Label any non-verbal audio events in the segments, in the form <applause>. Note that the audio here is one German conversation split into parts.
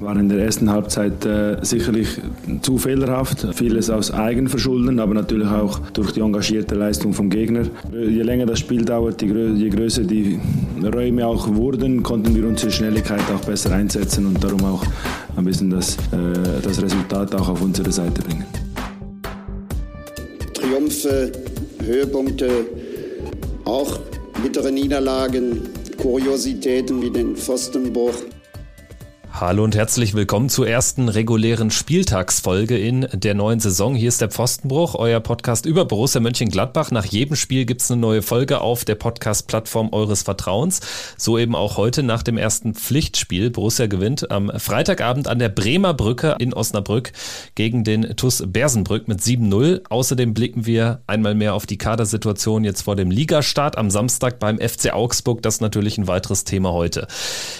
War in der ersten Halbzeit äh, sicherlich zu fehlerhaft, vieles aus Eigenverschulden, aber natürlich auch durch die engagierte Leistung vom Gegner. Je länger das Spiel dauert, je größer die Räume auch wurden, konnten wir unsere Schnelligkeit auch besser einsetzen und darum auch ein bisschen das, äh, das Resultat auch auf unsere Seite bringen. Triumphe, Höhepunkte, auch bittere Niederlagen, Kuriositäten wie den Pfostenbruch. Hallo und herzlich willkommen zur ersten regulären Spieltagsfolge in der neuen Saison. Hier ist der Pfostenbruch, euer Podcast über Borussia Mönchengladbach. Nach jedem Spiel gibt's eine neue Folge auf der Podcast-Plattform eures Vertrauens. So eben auch heute nach dem ersten Pflichtspiel. Borussia gewinnt am Freitagabend an der Bremer Brücke in Osnabrück gegen den TUS Bersenbrück mit 7-0. Außerdem blicken wir einmal mehr auf die Kadersituation jetzt vor dem Ligastart am Samstag beim FC Augsburg. Das ist natürlich ein weiteres Thema heute.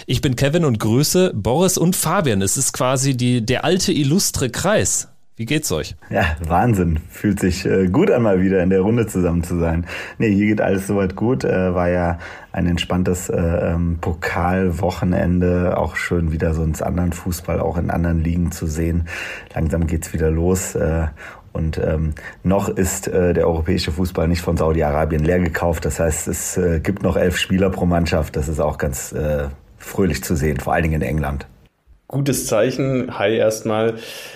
Ich bin Kevin und grüße Boris Boris und Fabian. Es ist quasi die, der alte illustre Kreis. Wie geht's euch? Ja, Wahnsinn. Fühlt sich äh, gut an, mal wieder in der Runde zusammen zu sein. Nee, hier geht alles soweit gut. Äh, war ja ein entspanntes äh, ähm, Pokalwochenende. Auch schön wieder so ins anderen Fußball, auch in anderen Ligen zu sehen. Langsam geht's wieder los. Äh, und ähm, noch ist äh, der europäische Fußball nicht von Saudi-Arabien leer gekauft. Das heißt, es äh, gibt noch elf Spieler pro Mannschaft. Das ist auch ganz äh, fröhlich zu sehen, vor allen Dingen in England gutes Zeichen. Hi erstmal.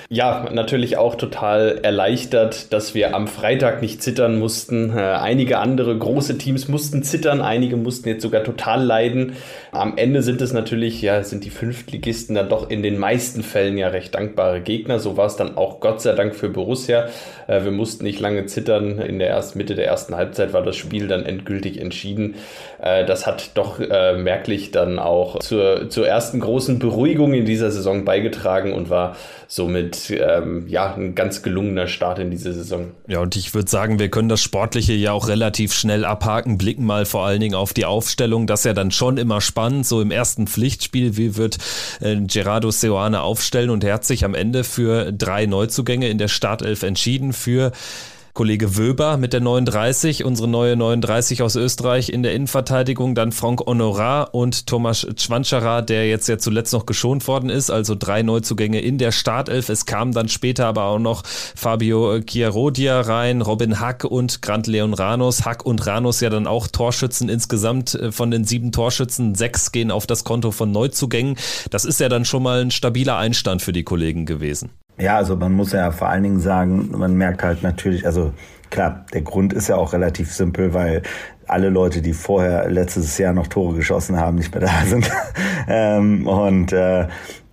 Ja, natürlich auch total erleichtert, dass wir am Freitag nicht zittern mussten. Äh, einige andere große Teams mussten zittern, einige mussten jetzt sogar total leiden. Am Ende sind es natürlich, ja, sind die Fünftligisten dann doch in den meisten Fällen ja recht dankbare Gegner. So war es dann auch Gott sei Dank für Borussia. Äh, wir mussten nicht lange zittern. In der ersten Mitte der ersten Halbzeit war das Spiel dann endgültig entschieden. Äh, das hat doch merklich dann auch zur, zur ersten großen Beruhigung in dieser Saison beigetragen und war somit ähm, ja ein ganz gelungener Start in diese Saison. Ja, und ich würde sagen, wir können das Sportliche ja auch relativ schnell abhaken, blicken mal vor allen Dingen auf die Aufstellung. Das ist ja dann schon immer spannend, so im ersten Pflichtspiel, wie wird äh, Gerardo Seoane aufstellen und er hat sich am Ende für drei Neuzugänge in der Startelf entschieden für Kollege Wöber mit der 39, unsere neue 39 aus Österreich in der Innenverteidigung, dann Frank Honorat und Thomas Schwanscherer, der jetzt ja zuletzt noch geschont worden ist, also drei Neuzugänge in der Startelf. Es kamen dann später aber auch noch Fabio Chiarodia rein, Robin Hack und Grant Leon Ranos. Hack und Ranos ja dann auch Torschützen insgesamt äh, von den sieben Torschützen. Sechs gehen auf das Konto von Neuzugängen. Das ist ja dann schon mal ein stabiler Einstand für die Kollegen gewesen. Ja, also man muss ja vor allen Dingen sagen, man merkt halt natürlich, also klar, der Grund ist ja auch relativ simpel, weil alle Leute, die vorher letztes Jahr noch Tore geschossen haben, nicht mehr da <laughs> sind. ähm, und äh,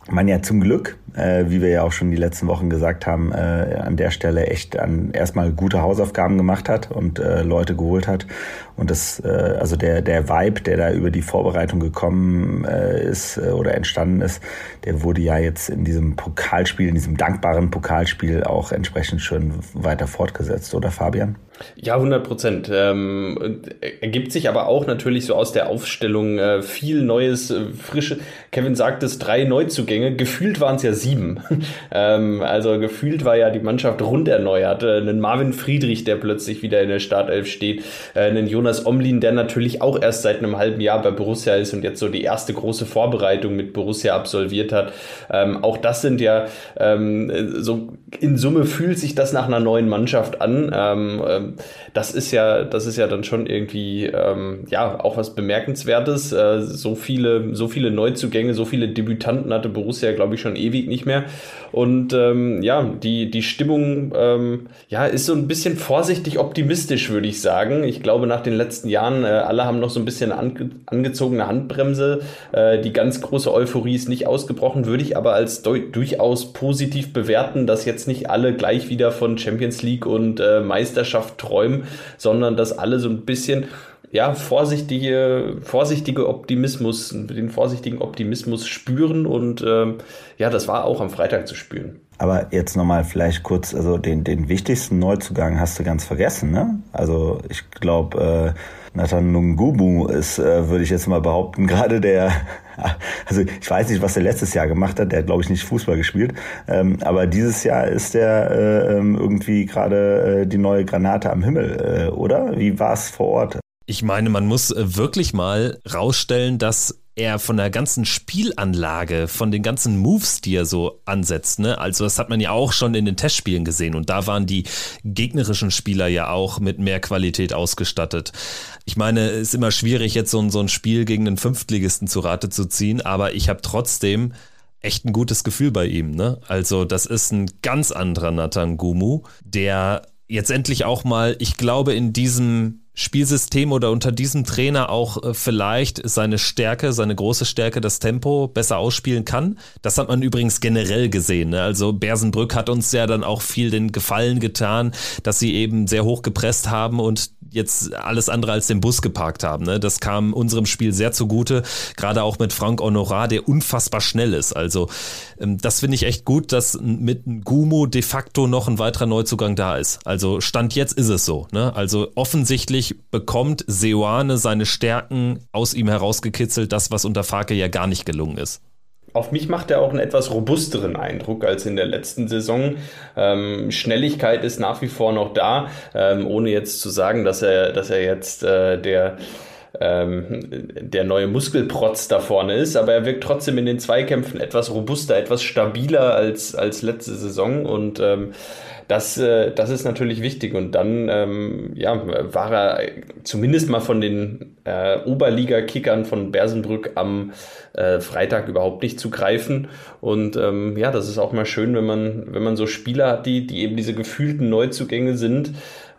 man ja zum Glück, äh, wie wir ja auch schon die letzten Wochen gesagt haben, äh, an der Stelle echt an erstmal gute Hausaufgaben gemacht hat und äh, Leute geholt hat. Und das, äh, also der, der Vibe, der da über die Vorbereitung gekommen äh, ist äh, oder entstanden ist, der wurde ja jetzt in diesem Pokalspiel, in diesem dankbaren Pokalspiel auch entsprechend schön weiter fortgesetzt, oder Fabian? Ja, 100 Prozent. Ähm, ergibt sich aber auch natürlich so aus der Aufstellung äh, viel Neues, äh, frische. Kevin sagt es, drei Neuzugänge. Gefühlt waren es ja sieben. <laughs> ähm, also gefühlt war ja die Mannschaft rund erneuert. Äh, einen Marvin Friedrich, der plötzlich wieder in der Startelf steht. Äh, einen Jonas Omlin, der natürlich auch erst seit einem halben Jahr bei Borussia ist und jetzt so die erste große Vorbereitung mit Borussia absolviert hat. Ähm, auch das sind ja ähm, so in Summe fühlt sich das nach einer neuen Mannschaft an. Ähm, ähm das ist ja, das ist ja dann schon irgendwie ähm, ja auch was Bemerkenswertes. Äh, so viele, so viele Neuzugänge, so viele Debütanten hatte Borussia, glaube ich, schon ewig nicht mehr. Und ähm, ja, die, die Stimmung ja, ist so ein bisschen vorsichtig optimistisch, würde ich sagen. Ich glaube, nach den letzten Jahren, äh, alle haben noch so ein bisschen ange angezogene Handbremse. Äh, die ganz große Euphorie ist nicht ausgebrochen, würde ich aber als durchaus positiv bewerten, dass jetzt nicht alle gleich wieder von Champions League und äh, Meisterschaft träumen, sondern dass alle so ein bisschen ja, vorsichtige, vorsichtige Optimismus, den vorsichtigen Optimismus spüren und ähm, ja, das war auch am Freitag zu spüren. Aber jetzt nochmal vielleicht kurz, also den, den wichtigsten Neuzugang hast du ganz vergessen, ne? Also ich glaube, äh, Nathan Nungubu ist, äh, würde ich jetzt mal behaupten, <laughs> gerade der, also ich weiß nicht, was er letztes Jahr gemacht hat, der hat glaube ich nicht Fußball gespielt, ähm, aber dieses Jahr ist der äh, ähm, irgendwie gerade äh, die neue Granate am Himmel, äh, oder? Wie war es vor Ort? Ich meine, man muss äh, wirklich mal rausstellen, dass er von der ganzen Spielanlage, von den ganzen Moves, die er so ansetzt, ne? Also das hat man ja auch schon in den Testspielen gesehen und da waren die gegnerischen Spieler ja auch mit mehr Qualität ausgestattet. Ich meine, es ist immer schwierig, jetzt so ein, so ein Spiel gegen einen Fünftligisten zu Rate zu ziehen, aber ich habe trotzdem echt ein gutes Gefühl bei ihm. Ne? Also das ist ein ganz anderer Nathan Gumu, der jetzt endlich auch mal, ich glaube, in diesem Spielsystem oder unter diesem Trainer auch äh, vielleicht seine Stärke, seine große Stärke, das Tempo besser ausspielen kann. Das hat man übrigens generell gesehen. Ne? Also Bersenbrück hat uns ja dann auch viel den Gefallen getan, dass sie eben sehr hoch gepresst haben und jetzt alles andere als den Bus geparkt haben. Ne? Das kam unserem Spiel sehr zugute, gerade auch mit Frank Honorat, der unfassbar schnell ist. Also ähm, das finde ich echt gut, dass mit Gumo de facto noch ein weiterer Neuzugang da ist. Also Stand jetzt ist es so. Ne? Also offensichtlich bekommt Seoane seine Stärken aus ihm herausgekitzelt, das, was unter Farke ja gar nicht gelungen ist auf mich macht er auch einen etwas robusteren Eindruck als in der letzten Saison. Ähm, Schnelligkeit ist nach wie vor noch da, ähm, ohne jetzt zu sagen, dass er, dass er jetzt äh, der ähm, der neue Muskelprotz da vorne ist, aber er wirkt trotzdem in den Zweikämpfen etwas robuster, etwas stabiler als, als letzte Saison und ähm, das, äh, das ist natürlich wichtig. Und dann ähm, ja, war er zumindest mal von den äh, Oberliga-Kickern von Bersenbrück am äh, Freitag überhaupt nicht zu greifen. Und ähm, ja, das ist auch mal schön, wenn man, wenn man so Spieler hat, die, die eben diese gefühlten Neuzugänge sind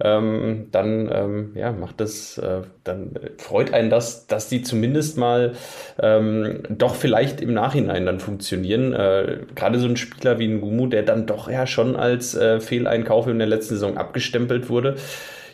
ähm, dann ähm, ja, macht das, äh, dann freut einen das, dass die zumindest mal ähm, doch vielleicht im Nachhinein dann funktionieren. Äh, Gerade so ein Spieler wie ein Gumu, der dann doch ja schon als äh, Fehleinkauf in der letzten Saison abgestempelt wurde.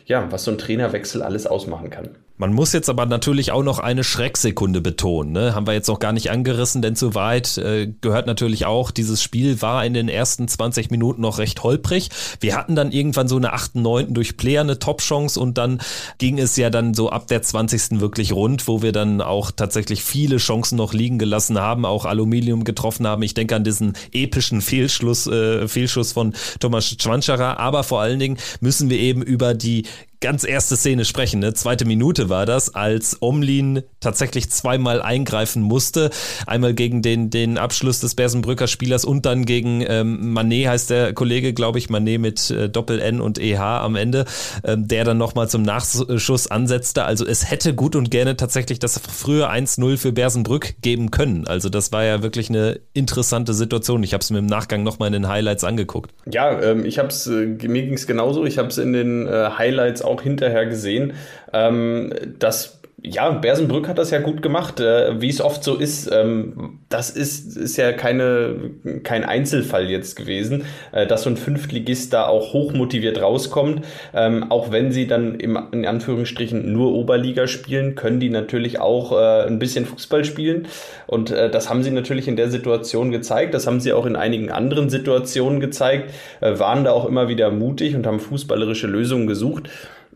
Ja, was so ein Trainerwechsel alles ausmachen kann. Man muss jetzt aber natürlich auch noch eine Schrecksekunde betonen. Ne? Haben wir jetzt noch gar nicht angerissen, denn zu weit äh, gehört natürlich auch, dieses Spiel war in den ersten 20 Minuten noch recht holprig. Wir hatten dann irgendwann so eine 8., 9. durch Player eine Top-Chance und dann ging es ja dann so ab der 20. wirklich rund, wo wir dann auch tatsächlich viele Chancen noch liegen gelassen haben, auch Aluminium getroffen haben. Ich denke an diesen epischen Fehlschluss, äh, Fehlschuss von Thomas Schwanscherer, aber vor allen Dingen müssen wir eben über die ganz erste Szene sprechen. Ne? Zweite Minute war das, als Omlin tatsächlich zweimal eingreifen musste. Einmal gegen den, den Abschluss des Bersenbrücker Spielers und dann gegen ähm, Manet heißt der Kollege, glaube ich, Manet mit äh, Doppel-N und EH am Ende, ähm, der dann nochmal zum Nachschuss ansetzte. Also es hätte gut und gerne tatsächlich das frühe 1-0 für Bersenbrück geben können. Also das war ja wirklich eine interessante Situation. Ich habe es mir im Nachgang nochmal in den Highlights angeguckt. Ja, ähm, ich habe es, äh, mir ging es genauso. Ich habe es in den äh, Highlights auch hinterher gesehen, ähm, dass ja, Bersenbrück hat das ja gut gemacht, äh, wie es oft so ist. Ähm, das ist, ist ja keine, kein Einzelfall jetzt gewesen, äh, dass so ein Fünftligist da auch hochmotiviert rauskommt. Ähm, auch wenn sie dann im, in Anführungsstrichen nur Oberliga spielen, können die natürlich auch äh, ein bisschen Fußball spielen. Und äh, das haben sie natürlich in der Situation gezeigt. Das haben sie auch in einigen anderen Situationen gezeigt, äh, waren da auch immer wieder mutig und haben fußballerische Lösungen gesucht.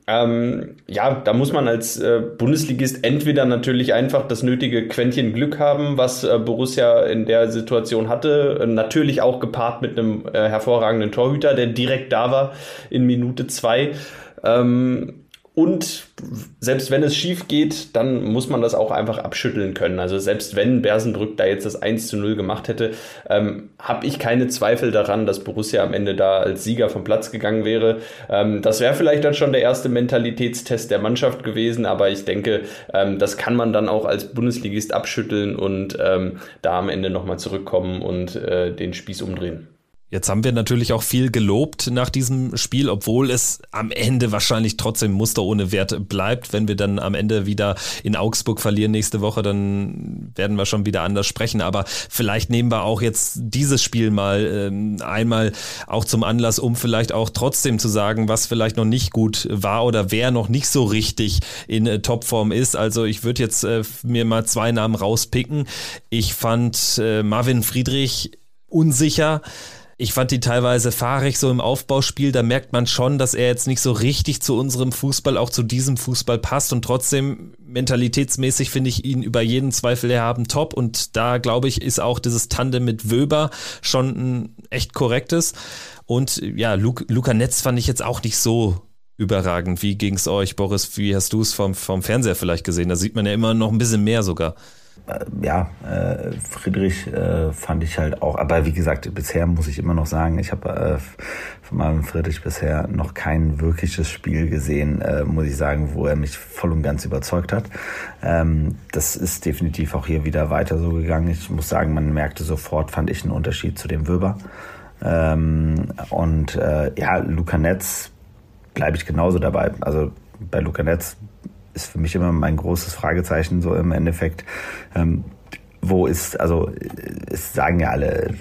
Ähm, ja, da muss man als äh, Bundesligist entweder natürlich einfach das nötige Quäntchen Glück haben, was äh, Borussia in der Situation hatte. Äh, natürlich auch gepaart mit einem äh, hervorragenden Torhüter, der direkt da war in Minute zwei. Ähm, und selbst wenn es schief geht, dann muss man das auch einfach abschütteln können. Also selbst wenn Bersenbrück da jetzt das 1 zu 0 gemacht hätte, ähm, habe ich keine Zweifel daran, dass Borussia am Ende da als Sieger vom Platz gegangen wäre. Ähm, das wäre vielleicht dann schon der erste Mentalitätstest der Mannschaft gewesen, aber ich denke, ähm, das kann man dann auch als Bundesligist abschütteln und ähm, da am Ende nochmal zurückkommen und äh, den Spieß umdrehen. Jetzt haben wir natürlich auch viel gelobt nach diesem Spiel, obwohl es am Ende wahrscheinlich trotzdem Muster ohne Wert bleibt. Wenn wir dann am Ende wieder in Augsburg verlieren nächste Woche, dann werden wir schon wieder anders sprechen. Aber vielleicht nehmen wir auch jetzt dieses Spiel mal ähm, einmal auch zum Anlass, um vielleicht auch trotzdem zu sagen, was vielleicht noch nicht gut war oder wer noch nicht so richtig in äh, Topform ist. Also ich würde jetzt äh, mir mal zwei Namen rauspicken. Ich fand äh, Marvin Friedrich unsicher. Ich fand die teilweise fahrig so im Aufbauspiel. Da merkt man schon, dass er jetzt nicht so richtig zu unserem Fußball, auch zu diesem Fußball passt. Und trotzdem mentalitätsmäßig finde ich ihn über jeden Zweifel erhaben top. Und da glaube ich, ist auch dieses Tandem mit Wöber schon ein echt korrektes. Und ja, Luke, Luca Netz fand ich jetzt auch nicht so überragend. Wie ging es euch, Boris? Wie hast du es vom, vom Fernseher vielleicht gesehen? Da sieht man ja immer noch ein bisschen mehr sogar. Äh, ja, äh, Friedrich äh, fand ich halt auch, aber wie gesagt, bisher muss ich immer noch sagen, ich habe von meinem Friedrich bisher noch kein wirkliches Spiel gesehen, muss ich sagen, wo er mich voll und ganz überzeugt hat. Ähm, das ist definitiv auch hier wieder weiter so gegangen. Ich muss sagen, man merkte sofort, fand ich einen Unterschied zu dem Würber. Ähm, und ja, Luca Netz bleibe ich genauso dabei. Also bei Luca Netz ist für mich immer mein großes Fragezeichen so im Endeffekt. Ähm, wo ist, also es sagen ja alle,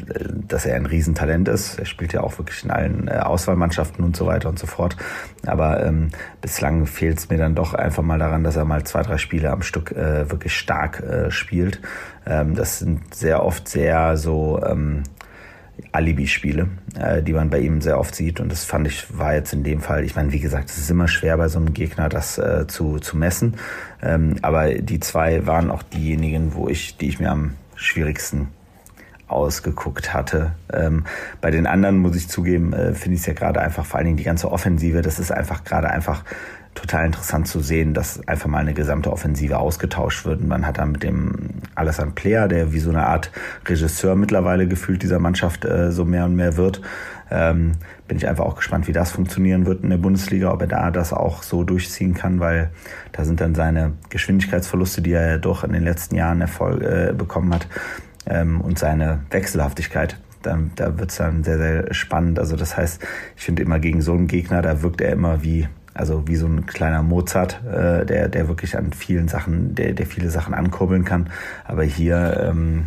dass er ein Riesentalent ist. Er spielt ja auch wirklich in allen äh, Auswahlmannschaften und so weiter und so fort. Aber ähm, bislang fehlt es mir dann doch einfach mal daran, dass er mal zwei, drei Spiele am Stück äh, wirklich stark äh, spielt. Ähm, das sind sehr oft sehr so ähm, Alibi-Spiele, äh, die man bei ihm sehr oft sieht. Und das fand ich, war jetzt in dem Fall, ich meine, wie gesagt, es ist immer schwer bei so einem Gegner, das äh, zu, zu messen. Ähm, aber die zwei waren auch diejenigen, wo ich, die ich mir am schwierigsten ausgeguckt hatte. Ähm, bei den anderen muss ich zugeben, äh, finde ich es ja gerade einfach, vor allen Dingen die ganze Offensive, das ist einfach gerade einfach total interessant zu sehen, dass einfach mal eine gesamte Offensive ausgetauscht wird. Und man hat da mit dem Alassane Player, der wie so eine Art Regisseur mittlerweile gefühlt dieser Mannschaft äh, so mehr und mehr wird, ähm, bin ich einfach auch gespannt, wie das funktionieren wird in der Bundesliga, ob er da das auch so durchziehen kann, weil da sind dann seine Geschwindigkeitsverluste, die er ja doch in den letzten Jahren Erfolg äh, bekommen hat, ähm, und seine Wechselhaftigkeit. Dann, da wird es dann sehr, sehr spannend. Also das heißt, ich finde immer gegen so einen Gegner, da wirkt er immer wie also wie so ein kleiner Mozart, äh, der, der wirklich an vielen Sachen, der, der viele Sachen ankurbeln kann. Aber hier ähm,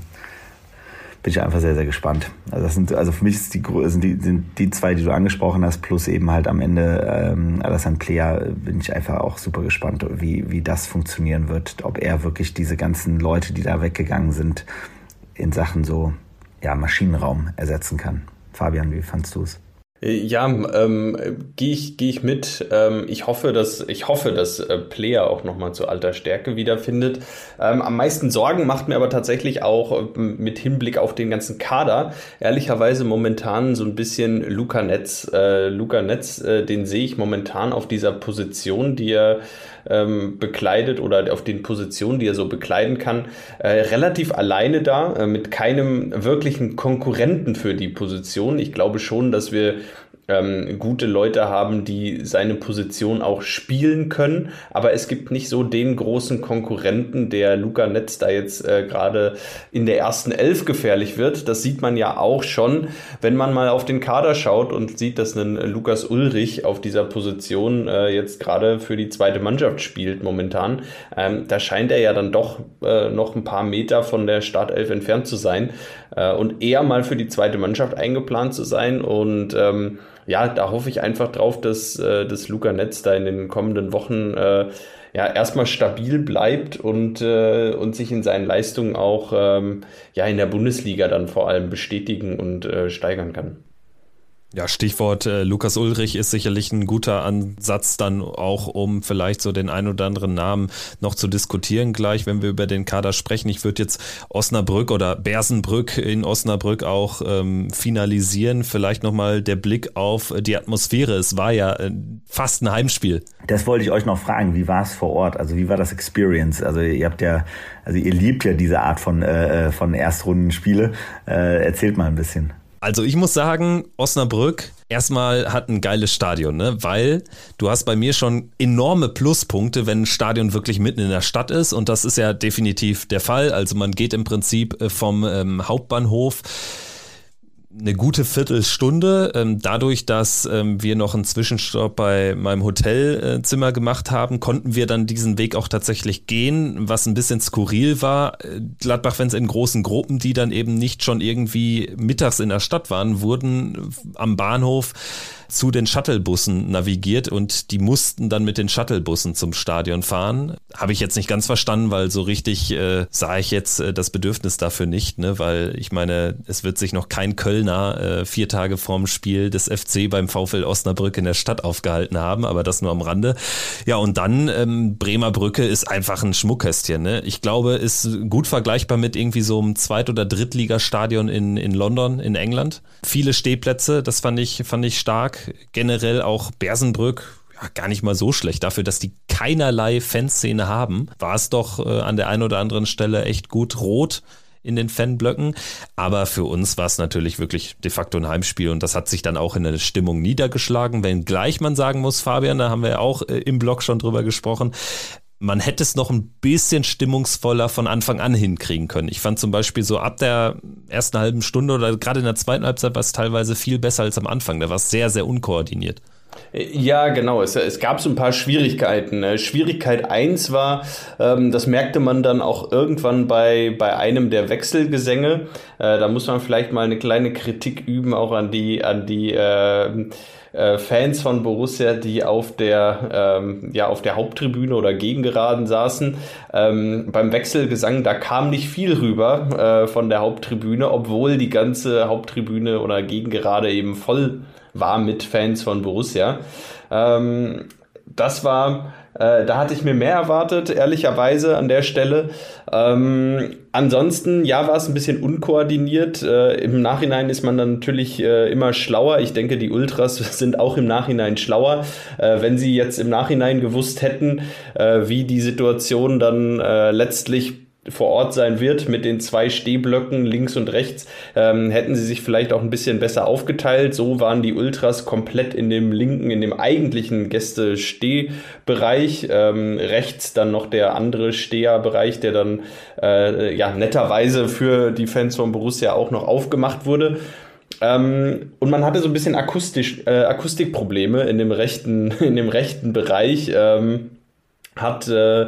bin ich einfach sehr, sehr gespannt. Also das sind, also für mich ist die, sind die, sind die zwei, die du angesprochen hast, plus eben halt am Ende ähm, Alassane Plea, bin ich einfach auch super gespannt, wie, wie das funktionieren wird. Ob er wirklich diese ganzen Leute, die da weggegangen sind, in Sachen so ja, Maschinenraum ersetzen kann. Fabian, wie fandst du es? Ja, ähm, gehe ich, geh ich mit. Ähm, ich hoffe, dass, ich hoffe, dass äh, Player auch nochmal zu alter Stärke wiederfindet. Ähm, am meisten Sorgen macht mir aber tatsächlich auch äh, mit Hinblick auf den ganzen Kader. Ehrlicherweise momentan so ein bisschen Luca Netz. Äh, Luca Netz, äh, den sehe ich momentan auf dieser Position, die er ähm, bekleidet oder auf den Positionen, die er so bekleiden kann, äh, relativ alleine da, äh, mit keinem wirklichen Konkurrenten für die Position. Ich glaube schon, dass wir ähm, gute Leute haben, die seine Position auch spielen können. Aber es gibt nicht so den großen Konkurrenten, der Luca Netz da jetzt äh, gerade in der ersten Elf gefährlich wird. Das sieht man ja auch schon, wenn man mal auf den Kader schaut und sieht, dass ein Lukas Ulrich auf dieser Position äh, jetzt gerade für die zweite Mannschaft spielt momentan. Ähm, da scheint er ja dann doch äh, noch ein paar Meter von der Startelf entfernt zu sein und eher mal für die zweite Mannschaft eingeplant zu sein und ähm, ja, da hoffe ich einfach drauf, dass, äh, dass Luca Netz da in den kommenden Wochen äh, ja erstmal stabil bleibt und, äh, und sich in seinen Leistungen auch ähm, ja in der Bundesliga dann vor allem bestätigen und äh, steigern kann. Ja, Stichwort äh, Lukas Ulrich ist sicherlich ein guter Ansatz dann auch, um vielleicht so den ein oder anderen Namen noch zu diskutieren gleich, wenn wir über den Kader sprechen. Ich würde jetzt Osnabrück oder Bersenbrück in Osnabrück auch ähm, finalisieren. Vielleicht nochmal der Blick auf die Atmosphäre. Es war ja äh, fast ein Heimspiel. Das wollte ich euch noch fragen. Wie war es vor Ort? Also wie war das Experience? Also ihr habt ja, also ihr liebt ja diese Art von, äh, äh von Erstrundenspiele. Äh, erzählt mal ein bisschen. Also ich muss sagen, Osnabrück erstmal hat ein geiles Stadion, ne? weil du hast bei mir schon enorme Pluspunkte, wenn ein Stadion wirklich mitten in der Stadt ist und das ist ja definitiv der Fall. Also man geht im Prinzip äh, vom ähm, Hauptbahnhof eine gute Viertelstunde. Ähm, dadurch, dass ähm, wir noch einen Zwischenstopp bei meinem Hotelzimmer gemacht haben, konnten wir dann diesen Weg auch tatsächlich gehen, was ein bisschen skurril war. Äh, Gladbach-Fans in großen Gruppen, die dann eben nicht schon irgendwie mittags in der Stadt waren, wurden am Bahnhof zu den Shuttlebussen navigiert und die mussten dann mit den Shuttlebussen zum Stadion fahren. Habe ich jetzt nicht ganz verstanden, weil so richtig äh, sah ich jetzt äh, das Bedürfnis dafür nicht, ne? weil ich meine, es wird sich noch kein Kölner äh, vier Tage vorm Spiel des FC beim VfL Osnabrück in der Stadt aufgehalten haben, aber das nur am Rande. Ja, und dann ähm, Bremer Brücke ist einfach ein Schmuckkästchen. Ne? Ich glaube, ist gut vergleichbar mit irgendwie so einem Zweit- oder Drittligastadion in, in London, in England. Viele Stehplätze, das fand ich, fand ich stark. Generell auch Bersenbrück, ja, gar nicht mal so schlecht. Dafür, dass die keinerlei Fanszene haben, war es doch äh, an der einen oder anderen Stelle echt gut rot in den Fanblöcken. Aber für uns war es natürlich wirklich de facto ein Heimspiel und das hat sich dann auch in der Stimmung niedergeschlagen. Wenngleich man sagen muss, Fabian, da haben wir ja auch äh, im Blog schon drüber gesprochen, man hätte es noch ein bisschen stimmungsvoller von Anfang an hinkriegen können. Ich fand zum Beispiel so ab der ersten halben Stunde oder gerade in der zweiten Halbzeit war es teilweise viel besser als am Anfang. Da war es sehr, sehr unkoordiniert. Ja, genau. Es, es gab so ein paar Schwierigkeiten. Ne? Schwierigkeit eins war, ähm, das merkte man dann auch irgendwann bei, bei einem der Wechselgesänge. Äh, da muss man vielleicht mal eine kleine Kritik üben, auch an die, an die äh, äh, Fans von Borussia, die auf der, ähm, ja, auf der Haupttribüne oder Gegengeraden saßen. Ähm, beim Wechselgesang, da kam nicht viel rüber äh, von der Haupttribüne, obwohl die ganze Haupttribüne oder Gegengerade eben voll war mit Fans von Borussia. Ähm, das war, äh, da hatte ich mir mehr erwartet, ehrlicherweise an der Stelle. Ähm, ansonsten, ja, war es ein bisschen unkoordiniert. Äh, Im Nachhinein ist man dann natürlich äh, immer schlauer. Ich denke, die Ultras <laughs> sind auch im Nachhinein schlauer. Äh, wenn sie jetzt im Nachhinein gewusst hätten, äh, wie die Situation dann äh, letztlich vor Ort sein wird mit den zwei Stehblöcken links und rechts, ähm, hätten sie sich vielleicht auch ein bisschen besser aufgeteilt. So waren die Ultras komplett in dem linken, in dem eigentlichen Gäste-Stehbereich. Ähm, rechts dann noch der andere Steherbereich, der dann äh, ja netterweise für die Fans von Borussia auch noch aufgemacht wurde. Ähm, und man hatte so ein bisschen akustisch, äh, Akustikprobleme in dem rechten, <laughs> in dem rechten Bereich. Ähm, hat äh,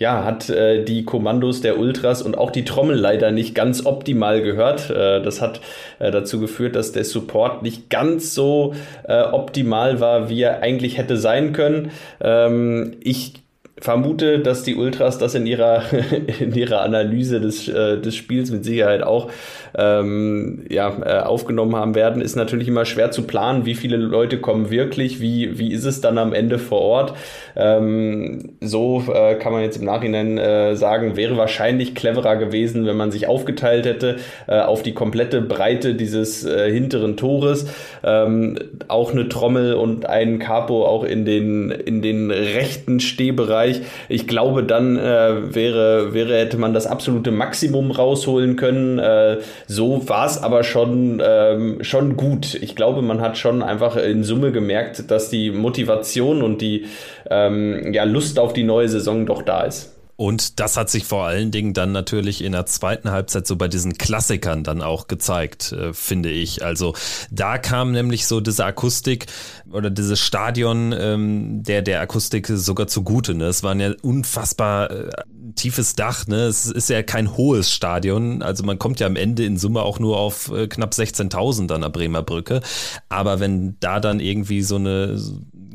ja, hat äh, die Kommandos der Ultras und auch die Trommel leider nicht ganz optimal gehört. Äh, das hat äh, dazu geführt, dass der Support nicht ganz so äh, optimal war, wie er eigentlich hätte sein können. Ähm, ich vermute, dass die Ultras das in ihrer, <laughs> in ihrer Analyse des, äh, des Spiels mit Sicherheit auch ähm, ja, äh, aufgenommen haben werden, ist natürlich immer schwer zu planen, wie viele Leute kommen wirklich, wie, wie ist es dann am Ende vor Ort. Ähm, so äh, kann man jetzt im Nachhinein äh, sagen, wäre wahrscheinlich cleverer gewesen, wenn man sich aufgeteilt hätte äh, auf die komplette Breite dieses äh, hinteren Tores. Ähm, auch eine Trommel und ein Capo auch in den, in den rechten Stehbereich. Ich glaube, dann äh, wäre, wäre, hätte man das absolute Maximum rausholen können. Äh, so war es aber schon, ähm, schon gut. Ich glaube, man hat schon einfach in Summe gemerkt, dass die Motivation und die ähm, ja, Lust auf die neue Saison doch da ist. Und das hat sich vor allen Dingen dann natürlich in der zweiten Halbzeit so bei diesen Klassikern dann auch gezeigt, äh, finde ich. Also da kam nämlich so diese Akustik oder dieses Stadion ähm, der, der Akustik sogar zugute. Ne? Es waren ja unfassbar äh, tiefes Dach. Ne? Es ist ja kein hohes Stadion. Also man kommt ja am Ende in Summe auch nur auf äh, knapp 16.000 an der Bremer Brücke. Aber wenn da dann irgendwie so eine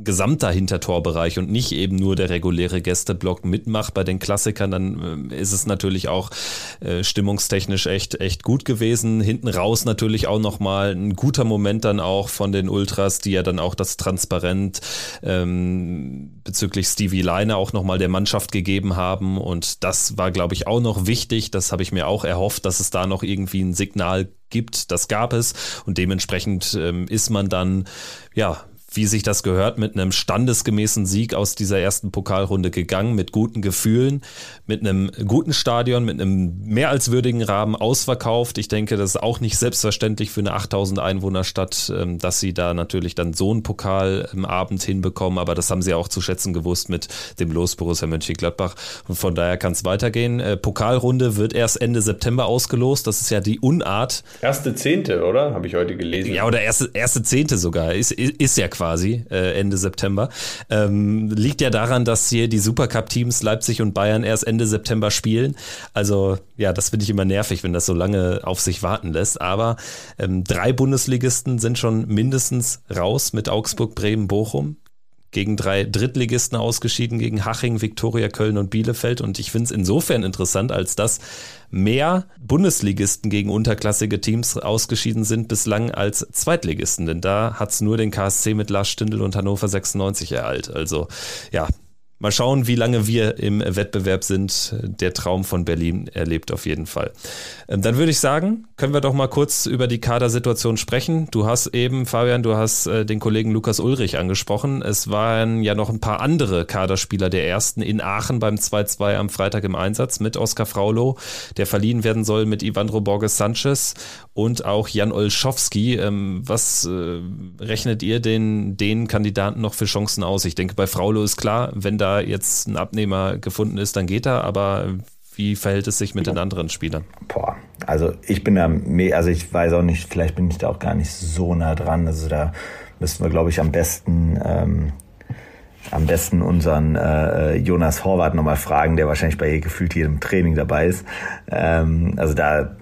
gesamter Hintertorbereich und nicht eben nur der reguläre Gästeblock mitmacht bei den Klassikern, dann äh, ist es natürlich auch äh, stimmungstechnisch echt, echt gut gewesen. Hinten raus natürlich auch nochmal ein guter Moment dann auch von den Ultras, die ja dann auch das Transparent ähm, bezüglich Stevie Leine auch nochmal der Mannschaft gegeben haben. Und das war, glaube ich, auch noch wichtig. Das habe ich mir auch erhofft, dass es da noch irgendwie ein Signal gibt. Das gab es. Und dementsprechend ähm, ist man dann, ja, wie sich das gehört, mit einem standesgemäßen Sieg aus dieser ersten Pokalrunde gegangen, mit guten Gefühlen, mit einem guten Stadion, mit einem mehr als würdigen Rahmen ausverkauft. Ich denke, das ist auch nicht selbstverständlich für eine 8000 Einwohnerstadt, ähm, dass sie da natürlich dann so einen Pokal im Abend hinbekommen, aber das haben sie auch zu schätzen gewusst mit dem Los Borussia Mönchengladbach und von daher kann es weitergehen. Äh, Pokalrunde wird erst Ende September ausgelost, das ist ja die Unart. Erste Zehnte, oder? Habe ich heute gelesen. Ja, oder erste, erste Zehnte sogar, ist, ist ja quasi quasi, äh, Ende September. Ähm, liegt ja daran, dass hier die Supercup-Teams Leipzig und Bayern erst Ende September spielen. Also ja, das finde ich immer nervig, wenn das so lange auf sich warten lässt. Aber ähm, drei Bundesligisten sind schon mindestens raus mit Augsburg, Bremen, Bochum gegen drei Drittligisten ausgeschieden, gegen Haching, Viktoria Köln und Bielefeld. Und ich finde es insofern interessant, als dass mehr Bundesligisten gegen unterklassige Teams ausgeschieden sind bislang als Zweitligisten. Denn da hat es nur den KSC mit Lars Stindl und Hannover 96 ereilt. Also ja, Mal schauen, wie lange wir im Wettbewerb sind. Der Traum von Berlin erlebt auf jeden Fall. Ähm, dann würde ich sagen, können wir doch mal kurz über die Kadersituation sprechen. Du hast eben, Fabian, du hast äh, den Kollegen Lukas Ulrich angesprochen. Es waren ja noch ein paar andere Kaderspieler der ersten in Aachen beim 2-2 am Freitag im Einsatz mit Oskar Fraulo, der verliehen werden soll mit Ivandro Borges Sanchez und auch Jan Olschowski. Ähm, was äh, rechnet ihr den, den Kandidaten noch für Chancen aus? Ich denke, bei Fraulo ist klar, wenn da jetzt ein Abnehmer gefunden ist, dann geht er, aber wie verhält es sich mit den anderen Spielern? Boah, also ich bin da, also ich weiß auch nicht, vielleicht bin ich da auch gar nicht so nah dran. Also da müssten wir, glaube ich, am besten ähm, am besten unseren äh, Jonas Horvath nochmal fragen, der wahrscheinlich bei gefühlt jedem Training dabei ist. Ähm, also da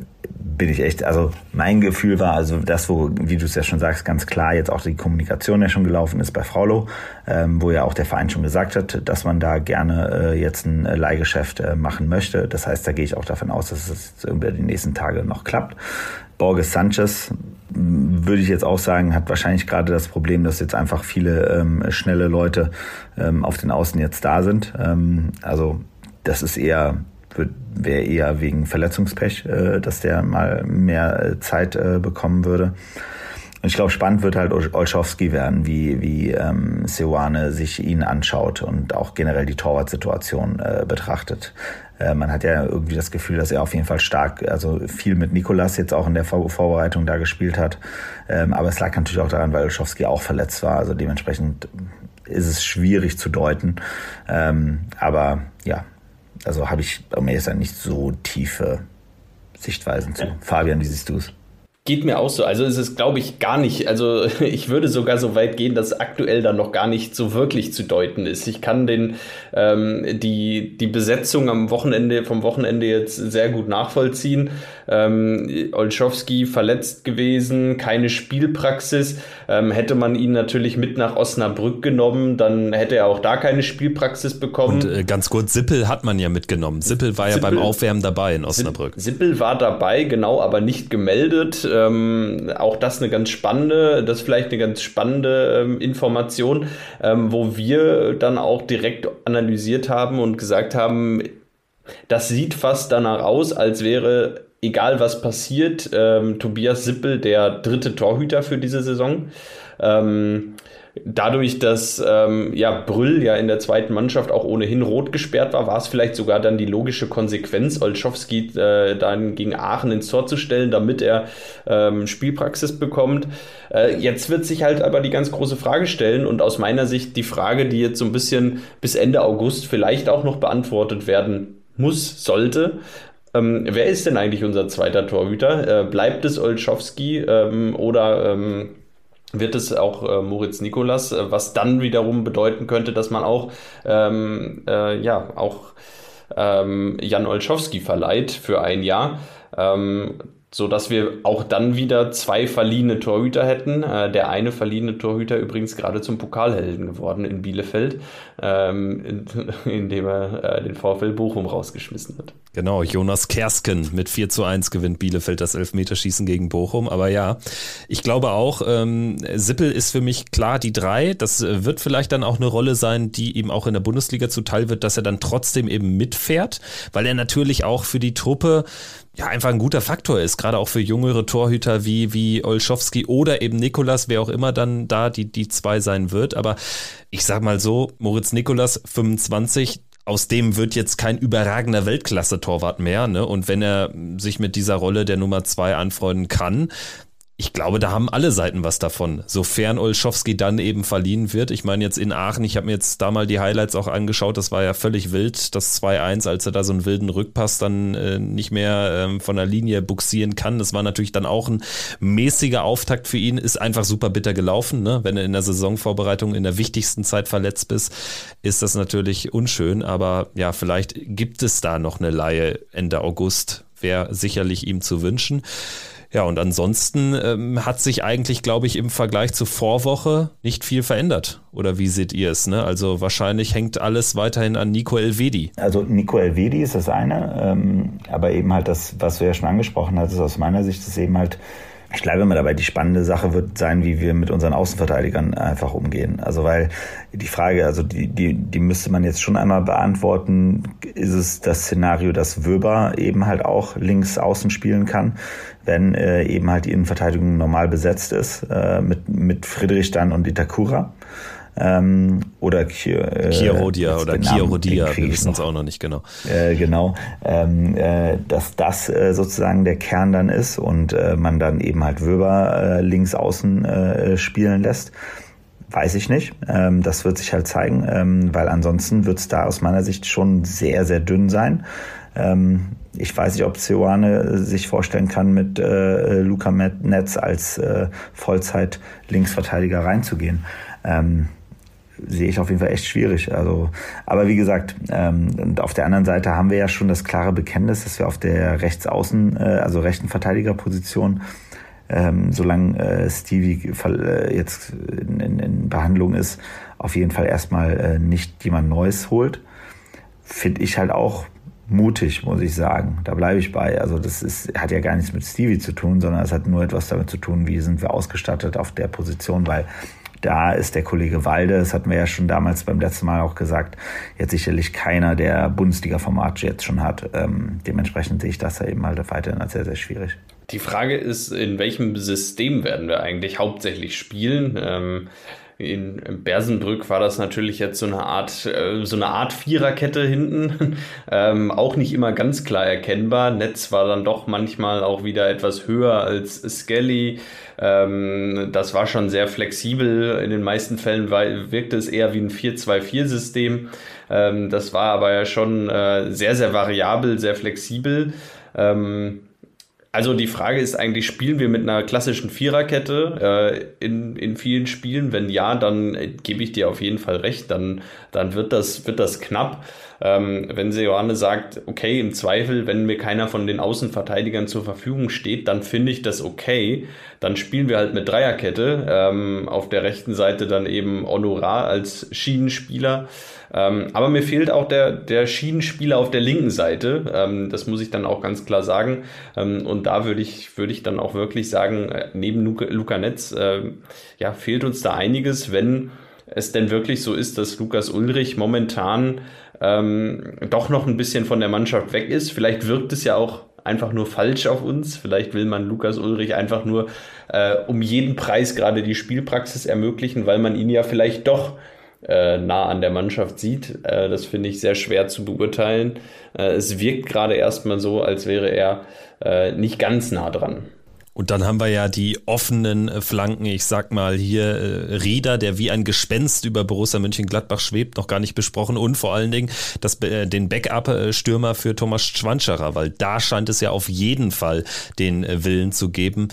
bin ich echt, also mein Gefühl war, also das, wo, wie du es ja schon sagst, ganz klar jetzt auch die Kommunikation ja schon gelaufen ist bei Fraulo, ähm, wo ja auch der Verein schon gesagt hat, dass man da gerne äh, jetzt ein äh, Leihgeschäft äh, machen möchte. Das heißt, da gehe ich auch davon aus, dass es über die nächsten Tage noch klappt. Borges Sanchez würde ich jetzt auch sagen, hat wahrscheinlich gerade das Problem, dass jetzt einfach viele ähm, schnelle Leute ähm, auf den Außen jetzt da sind. Ähm, also das ist eher wäre eher wegen Verletzungspech, äh, dass der mal mehr äh, Zeit äh, bekommen würde. Und ich glaube, spannend wird halt Olschowski werden, wie, wie ähm, Seoane sich ihn anschaut und auch generell die Torwartsituation äh, betrachtet. Äh, man hat ja irgendwie das Gefühl, dass er auf jeden Fall stark, also viel mit Nikolas jetzt auch in der Vor Vorbereitung da gespielt hat. Ähm, aber es lag natürlich auch daran, weil Olschowski auch verletzt war. Also dementsprechend ist es schwierig zu deuten. Ähm, aber ja, also habe ich mir jetzt nicht so tiefe Sichtweisen zu. Fabian, wie siehst du es? Geht mir auch so. Also es ist, glaube ich, gar nicht. Also <laughs> ich würde sogar so weit gehen, dass aktuell dann noch gar nicht so wirklich zu deuten ist. Ich kann den ähm, die die Besetzung am Wochenende vom Wochenende jetzt sehr gut nachvollziehen. Ähm, Olschowski verletzt gewesen, keine Spielpraxis. Ähm, hätte man ihn natürlich mit nach Osnabrück genommen, dann hätte er auch da keine Spielpraxis bekommen. Und äh, ganz kurz, Sippel hat man ja mitgenommen. Sippel war Sippel, ja beim Aufwärmen dabei in Osnabrück. Sippel war dabei, genau, aber nicht gemeldet ähm, auch das eine ganz spannende, das vielleicht eine ganz spannende ähm, Information, ähm, wo wir dann auch direkt analysiert haben und gesagt haben, das sieht fast danach aus, als wäre, egal was passiert, ähm, Tobias Sippel der dritte Torhüter für diese Saison. Ähm, dadurch, dass ähm, ja, Brüll ja in der zweiten Mannschaft auch ohnehin rot gesperrt war, war es vielleicht sogar dann die logische Konsequenz, Olschowski äh, dann gegen Aachen ins Tor zu stellen, damit er ähm, Spielpraxis bekommt. Äh, jetzt wird sich halt aber die ganz große Frage stellen und aus meiner Sicht die Frage, die jetzt so ein bisschen bis Ende August vielleicht auch noch beantwortet werden muss, sollte. Ähm, wer ist denn eigentlich unser zweiter Torhüter? Äh, bleibt es Olschowski ähm, oder ähm, wird es auch äh, Moritz Nikolas, äh, was dann wiederum bedeuten könnte, dass man auch, ähm, äh, ja, auch ähm, Jan Olschowski verleiht für ein Jahr. Ähm, so dass wir auch dann wieder zwei verliehene Torhüter hätten. Äh, der eine verliehene Torhüter übrigens gerade zum Pokalhelden geworden in Bielefeld, ähm, indem <laughs> er äh, den VfL Bochum rausgeschmissen hat. Genau, Jonas Kersken mit 4 zu 1 gewinnt Bielefeld das Elfmeterschießen gegen Bochum. Aber ja, ich glaube auch, ähm, Sippel ist für mich klar die drei. Das äh, wird vielleicht dann auch eine Rolle sein, die ihm auch in der Bundesliga zuteil wird, dass er dann trotzdem eben mitfährt, weil er natürlich auch für die Truppe ja einfach ein guter Faktor ist, gerade auch für jüngere Torhüter wie, wie Olschowski oder eben Nikolas, wer auch immer dann da die, die zwei sein wird. Aber ich sag mal so, Moritz Nikolas, 25, aus dem wird jetzt kein überragender Weltklasse-Torwart mehr. Ne? Und wenn er sich mit dieser Rolle der Nummer zwei anfreunden kann, ich glaube, da haben alle Seiten was davon, sofern Olschowski dann eben verliehen wird. Ich meine jetzt in Aachen, ich habe mir jetzt da mal die Highlights auch angeschaut, das war ja völlig wild, das 2-1, als er da so einen wilden Rückpass dann äh, nicht mehr ähm, von der Linie buxieren kann. Das war natürlich dann auch ein mäßiger Auftakt für ihn, ist einfach super bitter gelaufen. Ne? Wenn du in der Saisonvorbereitung in der wichtigsten Zeit verletzt bist, ist das natürlich unschön, aber ja, vielleicht gibt es da noch eine Laie Ende August, wäre sicherlich ihm zu wünschen. Ja, und ansonsten ähm, hat sich eigentlich, glaube ich, im Vergleich zur Vorwoche nicht viel verändert. Oder wie seht ihr es? Ne? Also wahrscheinlich hängt alles weiterhin an Nico Elvedi. Also Nico Elvedi ist das eine, ähm, aber eben halt das, was du ja schon angesprochen hattest, aus meiner Sicht ist eben halt ich bleibe immer dabei, die spannende Sache wird sein, wie wir mit unseren Außenverteidigern einfach umgehen. Also weil die Frage, also die, die, die müsste man jetzt schon einmal beantworten, ist es das Szenario, dass Wöber eben halt auch links außen spielen kann, wenn äh, eben halt die Innenverteidigung normal besetzt ist, äh, mit, mit Friedrich dann und Itakura ähm, oder äh, Kierodia oder Kierodia, wir wissen es auch noch nicht genau. Äh, genau, ähm, äh, dass das äh, sozusagen der Kern dann ist und äh, man dann eben halt Wöber äh, links außen äh, spielen lässt. Weiß ich nicht. Ähm, das wird sich halt zeigen, ähm, weil ansonsten wird es da aus meiner Sicht schon sehr, sehr dünn sein. Ähm, ich weiß nicht, ob Ceoane sich vorstellen kann, mit äh, Luca Netz als äh, Vollzeit-Linksverteidiger reinzugehen. Ähm, sehe ich auf jeden Fall echt schwierig. Also, aber wie gesagt, ähm, und auf der anderen Seite haben wir ja schon das klare Bekenntnis, dass wir auf der Rechtsaußen, äh, also rechten Verteidigerposition, ähm, solange äh, Stevie äh, jetzt in, in, in, Behandlung ist, auf jeden Fall erstmal äh, nicht jemand Neues holt. Finde ich halt auch mutig, muss ich sagen. Da bleibe ich bei. Also das ist, hat ja gar nichts mit Stevie zu tun, sondern es hat nur etwas damit zu tun, wie sind wir ausgestattet auf der Position, weil da ist der Kollege Walde, das hatten wir ja schon damals beim letzten Mal auch gesagt, jetzt sicherlich keiner, der Bundesliga-Format jetzt schon hat. Ähm, dementsprechend sehe ich das ja eben halt weiterhin als sehr, sehr schwierig. Die Frage ist, in welchem System werden wir eigentlich hauptsächlich spielen? Ähm, in Bersenbrück war das natürlich jetzt so eine Art, äh, so eine Art Viererkette hinten. <laughs> ähm, auch nicht immer ganz klar erkennbar. Netz war dann doch manchmal auch wieder etwas höher als Skelly. Ähm, das war schon sehr flexibel. In den meisten Fällen war, wirkte es eher wie ein 4-2-4-System. Ähm, das war aber ja schon äh, sehr, sehr variabel, sehr flexibel. Ähm, also die Frage ist eigentlich, spielen wir mit einer klassischen Viererkette äh, in, in vielen Spielen? Wenn ja, dann äh, gebe ich dir auf jeden Fall recht, dann, dann wird, das, wird das knapp. Ähm, wenn Seoane sagt, okay, im Zweifel, wenn mir keiner von den Außenverteidigern zur Verfügung steht, dann finde ich das okay. Dann spielen wir halt mit Dreierkette. Ähm, auf der rechten Seite dann eben Honorar als Schienenspieler. Ähm, aber mir fehlt auch der, der Schienenspieler auf der linken Seite. Ähm, das muss ich dann auch ganz klar sagen. Ähm, und da würde ich, würde ich dann auch wirklich sagen, äh, neben Luca, Luca Netz, äh, ja, fehlt uns da einiges, wenn es denn wirklich so ist, dass Lukas Ulrich momentan ähm, doch noch ein bisschen von der Mannschaft weg ist. Vielleicht wirkt es ja auch einfach nur falsch auf uns. Vielleicht will man Lukas Ulrich einfach nur äh, um jeden Preis gerade die Spielpraxis ermöglichen, weil man ihn ja vielleicht doch äh, nah an der Mannschaft sieht. Äh, das finde ich sehr schwer zu beurteilen. Äh, es wirkt gerade erstmal so, als wäre er nicht ganz nah dran. Und dann haben wir ja die offenen äh, Flanken, ich sag mal hier äh, Rieder, der wie ein Gespenst über Borussia Mönchengladbach schwebt, noch gar nicht besprochen. Und vor allen Dingen das, äh, den Backup-Stürmer für Thomas Schwanscherer, weil da scheint es ja auf jeden Fall den äh, Willen zu geben,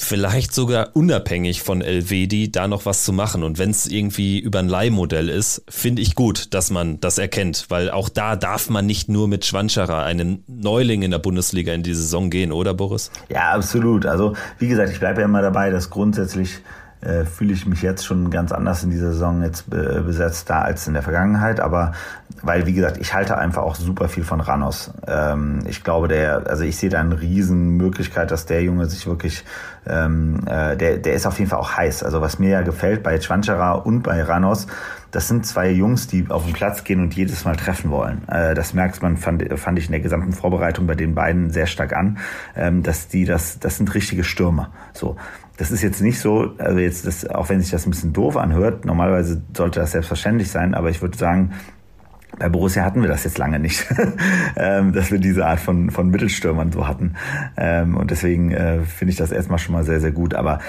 vielleicht sogar unabhängig von Elvedi da noch was zu machen. Und wenn es irgendwie über ein Leihmodell ist, finde ich gut, dass man das erkennt, weil auch da darf man nicht nur mit Schwanscherer, einem Neuling in der Bundesliga, in die Saison gehen, oder Boris? Ja, absolut. Also wie gesagt, ich bleibe ja immer dabei, dass grundsätzlich äh, fühle ich mich jetzt schon ganz anders in dieser Saison jetzt äh, besetzt da als in der Vergangenheit. Aber weil, wie gesagt, ich halte einfach auch super viel von Ranos. Ähm, ich glaube, der, also ich sehe da eine riesen Möglichkeit, dass der Junge sich wirklich, ähm, äh, der, der ist auf jeden Fall auch heiß. Also was mir ja gefällt bei Chwanchara und bei Ranos, das sind zwei Jungs, die auf den Platz gehen und jedes Mal treffen wollen. Äh, das merkt man, fand, fand ich in der gesamten Vorbereitung bei den beiden sehr stark an, ähm, dass die das, das sind richtige Stürmer. So. Das ist jetzt nicht so, also jetzt, das, auch wenn sich das ein bisschen doof anhört, normalerweise sollte das selbstverständlich sein, aber ich würde sagen, bei Borussia hatten wir das jetzt lange nicht, <laughs> ähm, dass wir diese Art von, von Mittelstürmern so hatten. Ähm, und deswegen äh, finde ich das erstmal schon mal sehr, sehr gut. Aber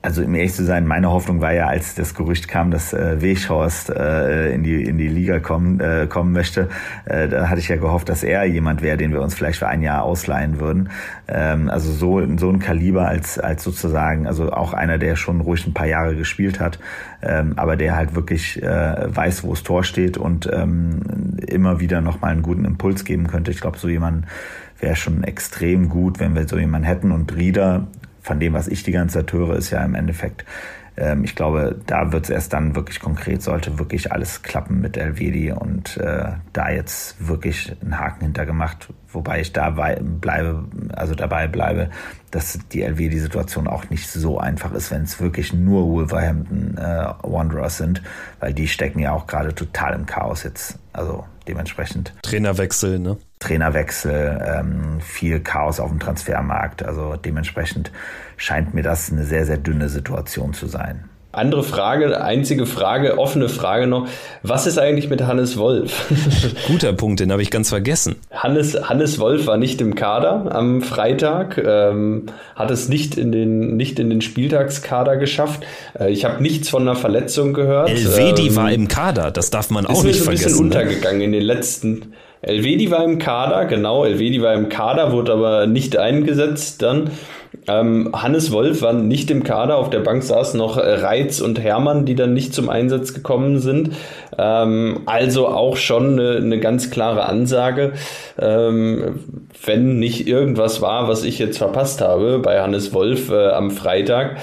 also im ehrlich zu sein, meine Hoffnung war ja, als das Gerücht kam, dass äh, Weghorst äh, in die in die Liga kommen äh, kommen möchte, äh, da hatte ich ja gehofft, dass er jemand wäre, den wir uns vielleicht für ein Jahr ausleihen würden. Ähm, also so so ein Kaliber als als sozusagen, also auch einer, der schon ruhig ein paar Jahre gespielt hat, ähm, aber der halt wirklich äh, weiß, wo das Tor steht und ähm, immer wieder noch mal einen guten Impuls geben könnte. Ich glaube, so jemand wäre schon extrem gut, wenn wir so jemanden hätten und Rieder von dem, was ich die ganze Zeit höre, ist ja im Endeffekt ähm, ich glaube, da wird es erst dann wirklich konkret, sollte wirklich alles klappen mit Elvedi und äh, da jetzt wirklich einen Haken hintergemacht, wobei ich da bleibe, also dabei bleibe, dass die LW-Situation auch nicht so einfach ist, wenn es wirklich nur Wolverhampton äh, Wanderers sind, weil die stecken ja auch gerade total im Chaos jetzt. Also dementsprechend. Trainerwechsel, ne? Trainerwechsel, ähm, viel Chaos auf dem Transfermarkt. Also dementsprechend scheint mir das eine sehr, sehr dünne Situation zu sein. Andere Frage, einzige Frage, offene Frage noch. Was ist eigentlich mit Hannes Wolf? <laughs> <laughs> Guter Punkt, den habe ich ganz vergessen. Hannes, Hannes Wolf war nicht im Kader am Freitag, ähm, hat es nicht in den, nicht in den Spieltagskader geschafft. Äh, ich habe nichts von einer Verletzung gehört. Elvedi ähm, war im Kader, das darf man auch nicht vergessen. Ist ein bisschen ne? untergegangen in den letzten. Elvedi war im Kader, genau, Elvedi war im Kader, wurde aber nicht eingesetzt dann. Ähm, Hannes Wolf war nicht im Kader, auf der Bank saßen noch äh, Reitz und Hermann, die dann nicht zum Einsatz gekommen sind. Ähm, also auch schon eine, eine ganz klare Ansage. Ähm, wenn nicht irgendwas war, was ich jetzt verpasst habe bei Hannes Wolf äh, am Freitag,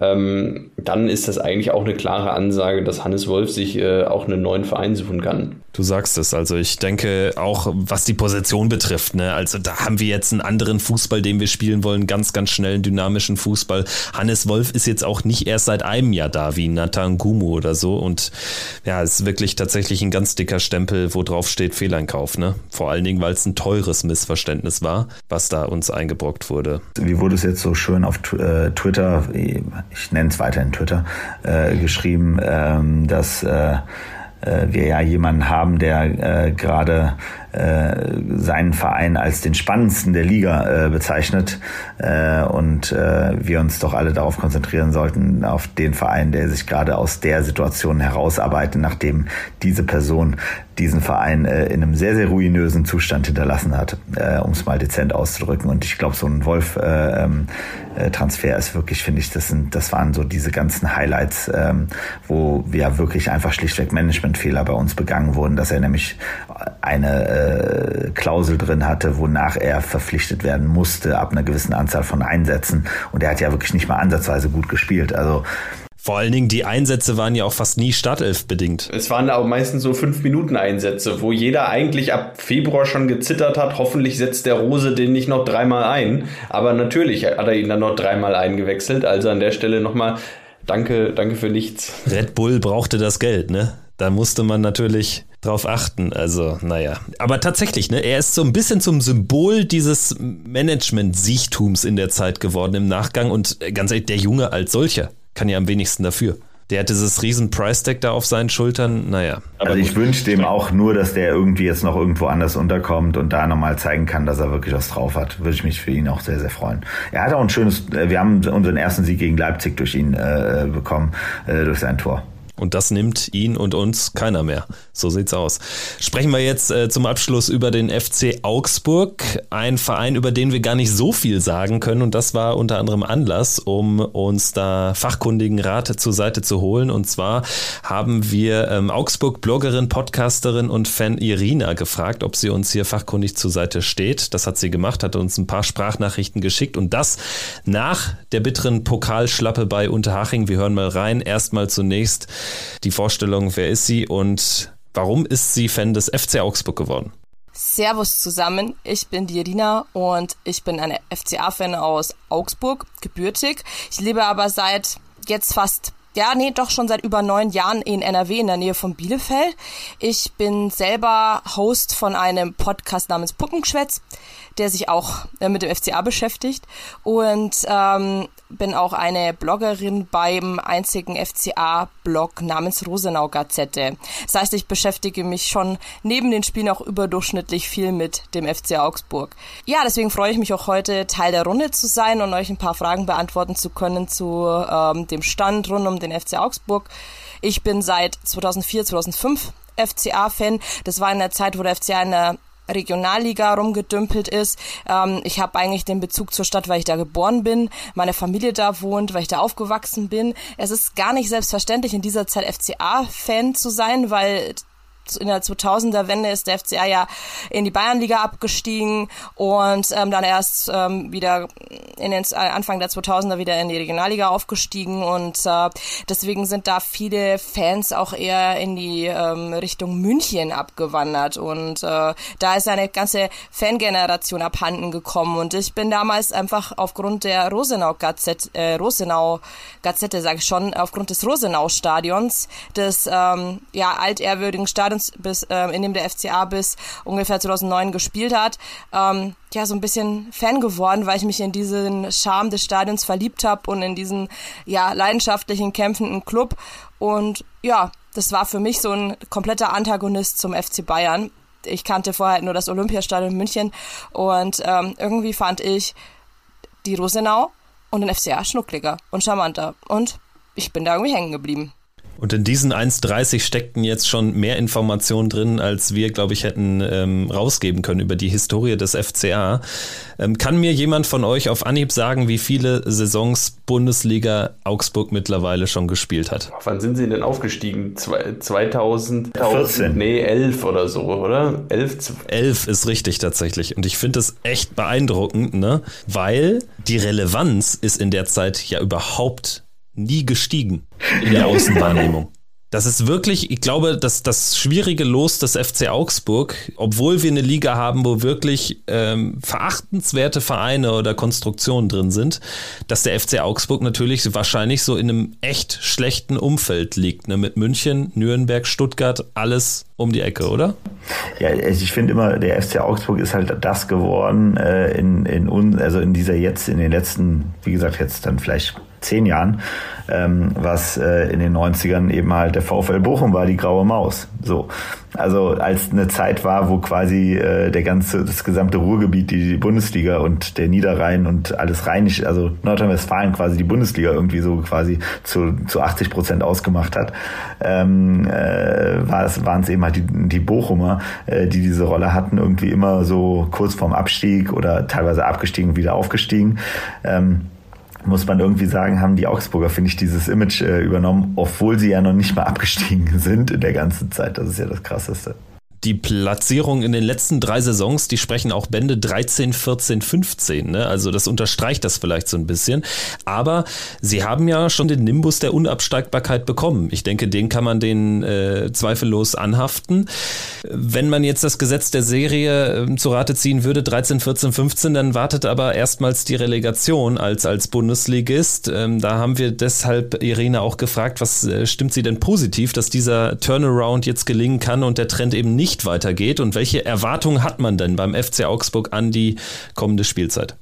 ähm, dann ist das eigentlich auch eine klare Ansage, dass Hannes Wolf sich äh, auch einen neuen Verein suchen kann. Du sagst es, also ich denke auch, was die Position betrifft, ne, also da haben wir jetzt einen anderen Fußball, den wir spielen wollen, ganz, ganz schnellen, dynamischen Fußball. Hannes Wolf ist jetzt auch nicht erst seit einem Jahr da, wie Nathan Gumu oder so und ja, ist wirklich tatsächlich ein ganz dicker Stempel, wo drauf steht Fehleinkauf, ne, vor allen Dingen, weil es ein teures Missverständnis war, was da uns eingebrockt wurde. Wie wurde es jetzt so schön auf äh, Twitter, ich nenne es weiterhin Twitter, äh, geschrieben, ähm, dass äh, wir ja jemanden haben, der äh, gerade äh, seinen Verein als den spannendsten der Liga äh, bezeichnet äh, und äh, wir uns doch alle darauf konzentrieren sollten, auf den Verein, der sich gerade aus der Situation herausarbeitet, nachdem diese Person diesen Verein äh, in einem sehr, sehr ruinösen Zustand hinterlassen hat, äh, um es mal dezent auszudrücken. Und ich glaube, so ein Wolf-Transfer äh, ähm, ist wirklich, finde ich, das sind, das waren so diese ganzen Highlights, ähm, wo ja wirklich einfach schlichtweg Managementfehler bei uns begangen wurden, dass er nämlich eine äh, Klausel drin hatte, wonach er verpflichtet werden musste ab einer gewissen Anzahl von Einsätzen. Und er hat ja wirklich nicht mal ansatzweise gut gespielt. Also vor allen Dingen, die Einsätze waren ja auch fast nie Startelf bedingt. Es waren auch meistens so fünf Minuten Einsätze, wo jeder eigentlich ab Februar schon gezittert hat. Hoffentlich setzt der Rose den nicht noch dreimal ein. Aber natürlich hat er ihn dann noch dreimal eingewechselt. Also an der Stelle nochmal danke, danke für nichts. Red Bull brauchte das Geld, ne? Da musste man natürlich drauf achten. Also, naja. Aber tatsächlich, ne, er ist so ein bisschen zum Symbol dieses Management-Siechtums in der Zeit geworden im Nachgang. Und ganz ehrlich, der Junge als solcher kann ja am wenigsten dafür. Der hat dieses riesen Price-Tag da auf seinen Schultern, naja. Also ich wünsche dem auch nur, dass der irgendwie jetzt noch irgendwo anders unterkommt und da nochmal zeigen kann, dass er wirklich was drauf hat. Würde ich mich für ihn auch sehr, sehr freuen. Er hat auch ein schönes, wir haben unseren ersten Sieg gegen Leipzig durch ihn äh, bekommen, äh, durch sein Tor. Und das nimmt ihn und uns keiner mehr. So sieht's aus. Sprechen wir jetzt äh, zum Abschluss über den FC Augsburg, ein Verein, über den wir gar nicht so viel sagen können. Und das war unter anderem Anlass, um uns da fachkundigen Rat zur Seite zu holen. Und zwar haben wir ähm, Augsburg-Bloggerin, Podcasterin und Fan Irina gefragt, ob sie uns hier fachkundig zur Seite steht. Das hat sie gemacht, hat uns ein paar Sprachnachrichten geschickt und das nach der bitteren Pokalschlappe bei Unterhaching. Wir hören mal rein. Erstmal zunächst die Vorstellung, wer ist sie und warum ist sie Fan des FC Augsburg geworden? Servus zusammen, ich bin die Irina und ich bin eine FCA-Fan aus Augsburg, gebürtig. Ich lebe aber seit jetzt fast ja, nee, doch schon seit über neun Jahren in NRW in der Nähe von Bielefeld. Ich bin selber Host von einem Podcast namens Puppengeschwätz der sich auch äh, mit dem FCA beschäftigt und ähm, bin auch eine Bloggerin beim einzigen FCA-Blog namens Rosenau Gazette. Das heißt, ich beschäftige mich schon neben den Spielen auch überdurchschnittlich viel mit dem FC Augsburg. Ja, deswegen freue ich mich auch heute Teil der Runde zu sein und euch ein paar Fragen beantworten zu können zu ähm, dem Stand rund um den FC Augsburg. Ich bin seit 2004, 2005 FCA-Fan. Das war in der Zeit, wo der FCA in der Regionalliga rumgedümpelt ist. Ähm, ich habe eigentlich den Bezug zur Stadt, weil ich da geboren bin, meine Familie da wohnt, weil ich da aufgewachsen bin. Es ist gar nicht selbstverständlich, in dieser Zeit FCA-Fan zu sein, weil in der 2000er Wende ist der FCA ja in die Bayernliga abgestiegen und ähm, dann erst ähm, wieder in den Anfang der 2000er wieder in die Regionalliga aufgestiegen und äh, deswegen sind da viele Fans auch eher in die ähm, Richtung München abgewandert und äh, da ist eine ganze Fangeneration abhanden gekommen und ich bin damals einfach aufgrund der Rosenau Gazette, äh, Rosenau Gazette sage ich schon, aufgrund des Rosenau Stadions, des ähm, ja altehrwürdigen Stadions, bis äh, in dem der FCA bis ungefähr 2009 gespielt hat, ähm, ja so ein bisschen Fan geworden, weil ich mich in diesen Charme des Stadions verliebt habe und in diesen ja leidenschaftlichen kämpfenden Club und ja, das war für mich so ein kompletter Antagonist zum FC Bayern. Ich kannte vorher nur das Olympiastadion in München und ähm, irgendwie fand ich die Rosenau und den FCA schnuckliger und charmanter und ich bin da irgendwie hängen geblieben. Und in diesen 1,30 steckten jetzt schon mehr Informationen drin, als wir, glaube ich, hätten ähm, rausgeben können über die Historie des FCA. Ähm, kann mir jemand von euch auf Anhieb sagen, wie viele Saisons Bundesliga Augsburg mittlerweile schon gespielt hat? Wann sind sie denn aufgestiegen? 2014? Nee, 11 oder so, oder? 11? 11 ist richtig tatsächlich. Und ich finde das echt beeindruckend, ne? weil die Relevanz ist in der Zeit ja überhaupt nie gestiegen in der Außenwahrnehmung. Das ist wirklich, ich glaube, dass das schwierige Los des FC Augsburg, obwohl wir eine Liga haben, wo wirklich ähm, verachtenswerte Vereine oder Konstruktionen drin sind, dass der FC Augsburg natürlich wahrscheinlich so in einem echt schlechten Umfeld liegt, ne? mit München, Nürnberg, Stuttgart, alles um die Ecke, oder? Ja, also ich finde immer, der FC Augsburg ist halt das geworden äh, in, in, also in dieser jetzt, in den letzten, wie gesagt, jetzt dann vielleicht zehn Jahren, ähm, was äh, in den 90ern eben halt der VfL Bochum war, die graue Maus. So. Also als eine Zeit war, wo quasi äh, der ganze, das gesamte Ruhrgebiet, die, Bundesliga und der Niederrhein und alles Rheinisch, also Nordrhein-Westfalen quasi die Bundesliga irgendwie so quasi zu, zu 80 Prozent ausgemacht hat, ähm, äh, waren es eben halt die, die Bochumer, äh, die diese Rolle hatten, irgendwie immer so kurz vorm Abstieg oder teilweise abgestiegen wieder aufgestiegen. Ähm, muss man irgendwie sagen, haben die Augsburger, finde ich, dieses Image äh, übernommen, obwohl sie ja noch nicht mal abgestiegen <laughs> sind in der ganzen Zeit. Das ist ja das Krasseste die Platzierung in den letzten drei Saisons, die sprechen auch Bände 13, 14, 15. Ne? Also das unterstreicht das vielleicht so ein bisschen. Aber sie haben ja schon den Nimbus der Unabsteigbarkeit bekommen. Ich denke, den kann man den äh, zweifellos anhaften. Wenn man jetzt das Gesetz der Serie äh, zu Rate ziehen würde, 13, 14, 15, dann wartet aber erstmals die Relegation als, als Bundesligist. Ähm, da haben wir deshalb Irene auch gefragt, was äh, stimmt sie denn positiv, dass dieser Turnaround jetzt gelingen kann und der Trend eben nicht nicht weitergeht und welche Erwartungen hat man denn beim FC Augsburg an die kommende Spielzeit?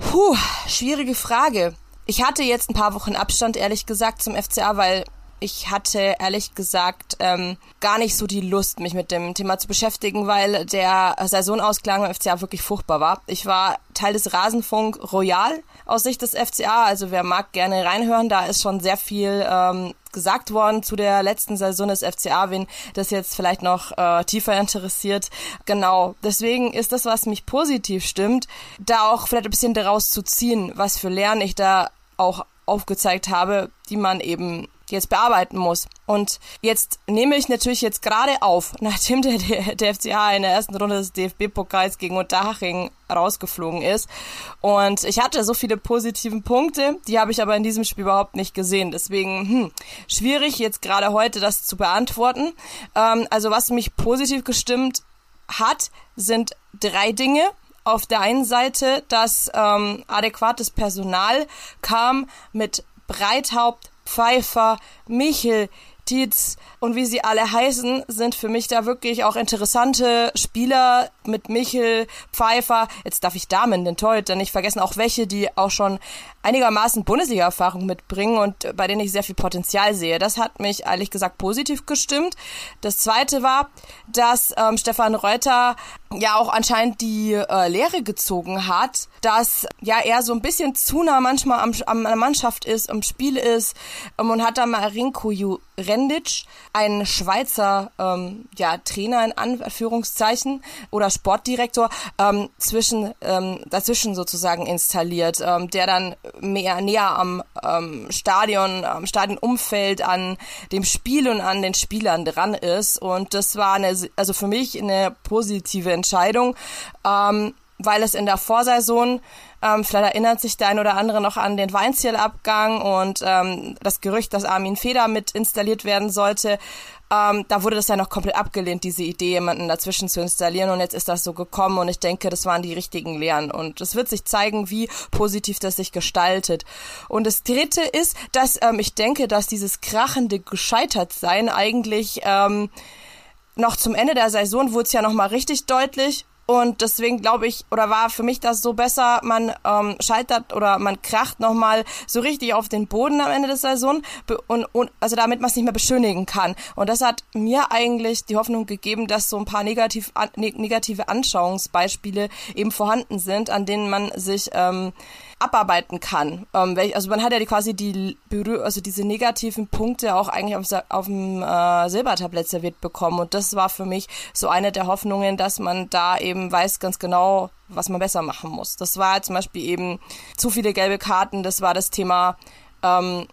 Puh, schwierige Frage. Ich hatte jetzt ein paar Wochen Abstand, ehrlich gesagt, zum FCA, weil ich hatte ehrlich gesagt ähm, gar nicht so die Lust, mich mit dem Thema zu beschäftigen, weil der Saisonausklang beim FCA wirklich furchtbar war. Ich war Teil des Rasenfunk Royal aus Sicht des FCA, also wer mag gerne reinhören, da ist schon sehr viel ähm, gesagt worden zu der letzten Saison des FCA, wen das jetzt vielleicht noch äh, tiefer interessiert. Genau, deswegen ist das, was mich positiv stimmt, da auch vielleicht ein bisschen daraus zu ziehen, was für Lernen ich da auch aufgezeigt habe, die man eben jetzt bearbeiten muss. Und jetzt nehme ich natürlich jetzt gerade auf, <laughs> nachdem der, der, der FCA in der ersten Runde des DFB-Pokals gegen Unterhaching rausgeflogen ist. Und ich hatte so viele positiven Punkte, die habe ich aber in diesem Spiel überhaupt nicht gesehen. Deswegen hm, schwierig jetzt gerade heute das zu beantworten. Ähm, also was mich positiv gestimmt hat, sind drei Dinge auf der einen Seite, dass ähm, adäquates Personal kam mit Breithaupt, Pfeiffer, Michel, Tietz und wie sie alle heißen, sind für mich da wirklich auch interessante Spieler mit Michel, Pfeiffer. Jetzt darf ich Damen, den Torhüter, nicht vergessen, auch welche, die auch schon einigermaßen Bundesliga-Erfahrung mitbringen und bei denen ich sehr viel Potenzial sehe. Das hat mich ehrlich gesagt positiv gestimmt. Das zweite war, dass ähm, Stefan Reuter ja auch anscheinend die äh, Lehre gezogen hat, dass ja er so ein bisschen zu nah manchmal am, am, an der Mannschaft ist, am Spiel ist ähm, und hat da Marinko Rendic, ein Schweizer ähm, ja, Trainer in Anführungszeichen oder Sportdirektor, ähm, zwischen, ähm, dazwischen sozusagen installiert, ähm, der dann mehr näher am ähm, Stadion, am Stadionumfeld, an dem Spiel und an den Spielern dran ist. Und das war eine, also für mich eine positive Entscheidung, ähm, weil es in der Vorsaison ähm, vielleicht erinnert sich der ein oder andere noch an den Weinzielabgang und ähm, das Gerücht, dass Armin Feder mit installiert werden sollte. Ähm, da wurde das ja noch komplett abgelehnt, diese Idee, jemanden dazwischen zu installieren. Und jetzt ist das so gekommen und ich denke, das waren die richtigen Lehren. Und es wird sich zeigen, wie positiv das sich gestaltet. Und das Dritte ist, dass ähm, ich denke, dass dieses krachende Gescheitertsein eigentlich ähm, noch zum Ende der Saison wurde es ja nochmal richtig deutlich. Und deswegen glaube ich, oder war für mich das so besser, man ähm, scheitert oder man kracht nochmal so richtig auf den Boden am Ende der Saison und, und also damit man es nicht mehr beschönigen kann. Und das hat mir eigentlich die Hoffnung gegeben, dass so ein paar negativ, negative Anschauungsbeispiele eben vorhanden sind, an denen man sich ähm, abarbeiten kann. Ähm, also man hat ja quasi die also diese negativen Punkte auch eigentlich auf, auf dem äh, Silbertablett serviert bekommen. Und das war für mich so eine der Hoffnungen, dass man da eben weiß ganz genau, was man besser machen muss. Das war zum Beispiel eben zu viele gelbe Karten, das war das Thema ähm,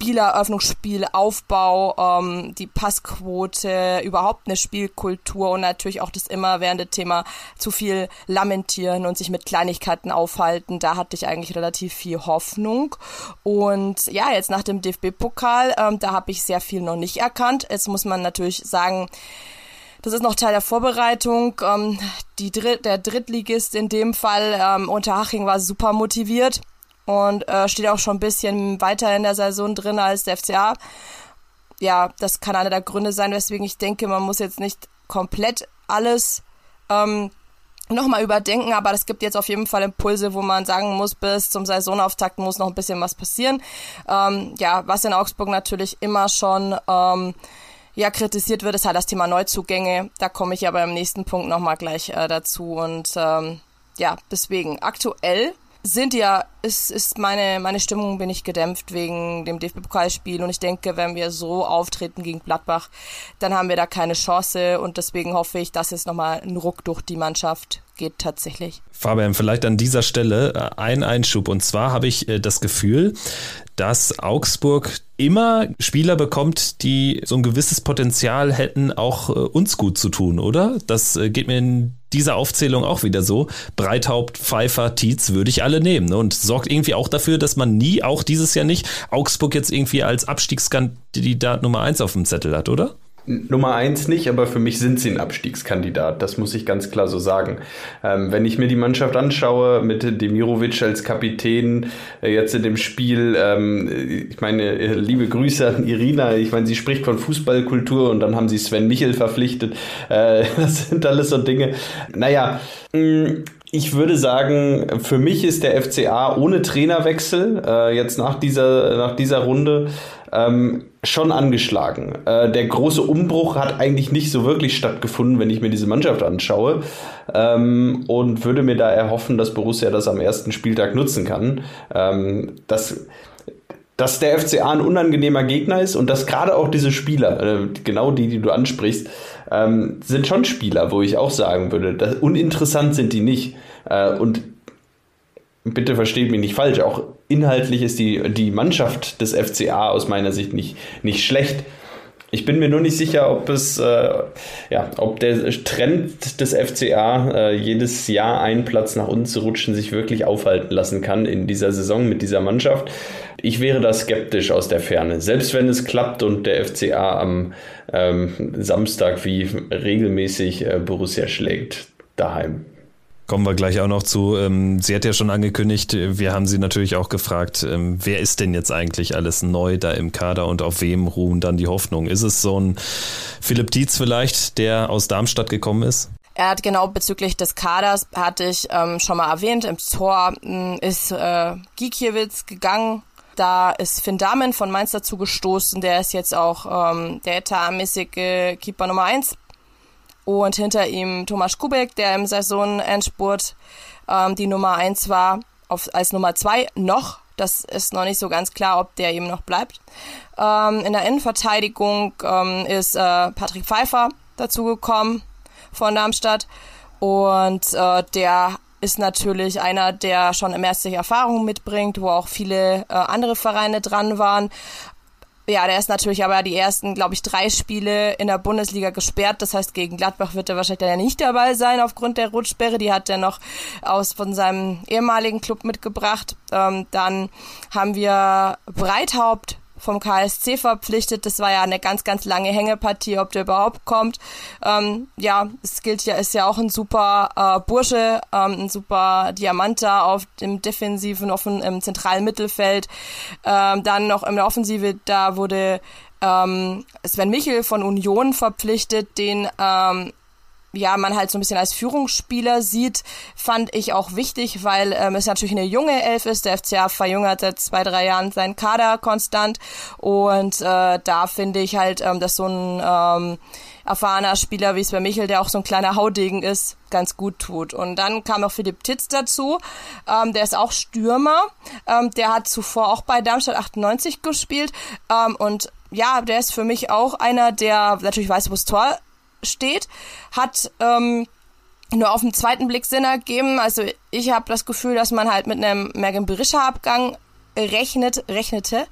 Spieleröffnungsspiel, Aufbau, ähm, die Passquote, überhaupt eine Spielkultur und natürlich auch das immerwährende Thema zu viel lamentieren und sich mit Kleinigkeiten aufhalten. Da hatte ich eigentlich relativ viel Hoffnung. Und ja, jetzt nach dem DFB-Pokal, ähm, da habe ich sehr viel noch nicht erkannt. Jetzt muss man natürlich sagen, das ist noch Teil der Vorbereitung. Ähm, die Dritt, der Drittligist in dem Fall, ähm, Unterhaching, war super motiviert und äh, steht auch schon ein bisschen weiter in der Saison drin als der FCA. Ja, das kann einer der Gründe sein, weswegen ich denke, man muss jetzt nicht komplett alles ähm, nochmal überdenken, aber es gibt jetzt auf jeden Fall Impulse, wo man sagen muss, bis zum Saisonauftakt muss noch ein bisschen was passieren. Ähm, ja, was in Augsburg natürlich immer schon ähm, ja kritisiert wird, ist halt das Thema Neuzugänge. Da komme ich aber im nächsten Punkt nochmal gleich äh, dazu und ähm, ja, deswegen aktuell sind ja, ist, ist meine, meine Stimmung bin ich gedämpft wegen dem DFB-Pokalspiel und ich denke, wenn wir so auftreten gegen Gladbach, dann haben wir da keine Chance und deswegen hoffe ich, dass es nochmal ein Ruck durch die Mannschaft geht tatsächlich. Fabian, vielleicht an dieser Stelle äh, ein Einschub und zwar habe ich äh, das Gefühl, dass Augsburg immer Spieler bekommt, die so ein gewisses Potenzial hätten, auch äh, uns gut zu tun, oder? Das geht mir in dieser Aufzählung auch wieder so. Breithaupt, Pfeiffer, Tietz würde ich alle nehmen ne? und sorgt irgendwie auch dafür, dass man nie, auch dieses Jahr nicht, Augsburg jetzt irgendwie als Abstiegskandidat Nummer eins auf dem Zettel hat, oder? Nummer eins nicht, aber für mich sind sie ein Abstiegskandidat. Das muss ich ganz klar so sagen. Ähm, wenn ich mir die Mannschaft anschaue, mit Demirovic als Kapitän, äh, jetzt in dem Spiel, ähm, ich meine, äh, liebe Grüße an Irina. Ich meine, sie spricht von Fußballkultur und dann haben sie Sven Michel verpflichtet. Äh, <laughs> das sind alles so Dinge. Naja, mh, mm, ich würde sagen, für mich ist der FCA ohne Trainerwechsel äh, jetzt nach dieser, nach dieser Runde ähm, schon angeschlagen. Äh, der große Umbruch hat eigentlich nicht so wirklich stattgefunden, wenn ich mir diese Mannschaft anschaue. Ähm, und würde mir da erhoffen, dass Borussia das am ersten Spieltag nutzen kann. Ähm, das dass der FCA ein unangenehmer Gegner ist und dass gerade auch diese Spieler, äh, genau die, die du ansprichst, ähm, sind schon Spieler, wo ich auch sagen würde, dass, uninteressant sind die nicht. Äh, und bitte versteht mich nicht falsch, auch inhaltlich ist die, die Mannschaft des FCA aus meiner Sicht nicht, nicht schlecht. Ich bin mir nur nicht sicher, ob es, äh, ja, ob der Trend des FCA, äh, jedes Jahr einen Platz nach unten zu rutschen, sich wirklich aufhalten lassen kann in dieser Saison mit dieser Mannschaft. Ich wäre da skeptisch aus der Ferne. Selbst wenn es klappt und der FCA am ähm, Samstag wie regelmäßig äh, Borussia schlägt, daheim. Kommen wir gleich auch noch zu. Ähm, sie hat ja schon angekündigt, wir haben sie natürlich auch gefragt, ähm, wer ist denn jetzt eigentlich alles neu da im Kader und auf wem ruhen dann die Hoffnungen? Ist es so ein Philipp Dietz vielleicht, der aus Darmstadt gekommen ist? Er hat genau bezüglich des Kaders, hatte ich ähm, schon mal erwähnt, im Tor hm, ist äh, Gikiewicz gegangen. Da ist Finn Damen von Mainz dazu gestoßen. Der ist jetzt auch ähm, der etatmäßige Keeper Nummer eins und hinter ihm Thomas Kubek, der im Saisonendspurt ähm, die Nummer eins war, auf, als Nummer zwei noch. Das ist noch nicht so ganz klar, ob der eben noch bleibt. Ähm, in der Innenverteidigung ähm, ist äh, Patrick Pfeiffer dazugekommen von Darmstadt und äh, der ist natürlich einer, der schon im ersten Erfahrung mitbringt, wo auch viele äh, andere Vereine dran waren. Ja, der ist natürlich aber die ersten, glaube ich, drei Spiele in der Bundesliga gesperrt. Das heißt, gegen Gladbach wird er wahrscheinlich dann ja nicht dabei sein aufgrund der Rotsperre. Die hat er noch aus von seinem ehemaligen Club mitgebracht. Ähm, dann haben wir Breithaupt vom KSC verpflichtet. Das war ja eine ganz, ganz lange Hängepartie, ob der überhaupt kommt. Ähm, ja, es gilt ja, ist ja auch ein super äh, Bursche, ähm, ein super Diamant da auf dem defensiven, offen, im zentralen Mittelfeld. Ähm, dann noch in der Offensive, da wurde ähm, Sven Michel von Union verpflichtet, den ähm, ja, man halt so ein bisschen als Führungsspieler sieht, fand ich auch wichtig, weil ähm, es natürlich eine junge Elf ist. Der FCA verjüngert seit zwei, drei Jahren seinen Kader konstant und äh, da finde ich halt, ähm, dass so ein ähm, erfahrener Spieler wie Sven Michel, der auch so ein kleiner Haudegen ist, ganz gut tut. Und dann kam auch Philipp Titz dazu, ähm, der ist auch Stürmer, ähm, der hat zuvor auch bei Darmstadt 98 gespielt ähm, und ja, der ist für mich auch einer, der natürlich weiß, wo das Tor steht, hat ähm, nur auf den zweiten Blick Sinn ergeben. Also ich habe das Gefühl, dass man halt mit einem Megan Berisha-Abgang rechnet, rechnete.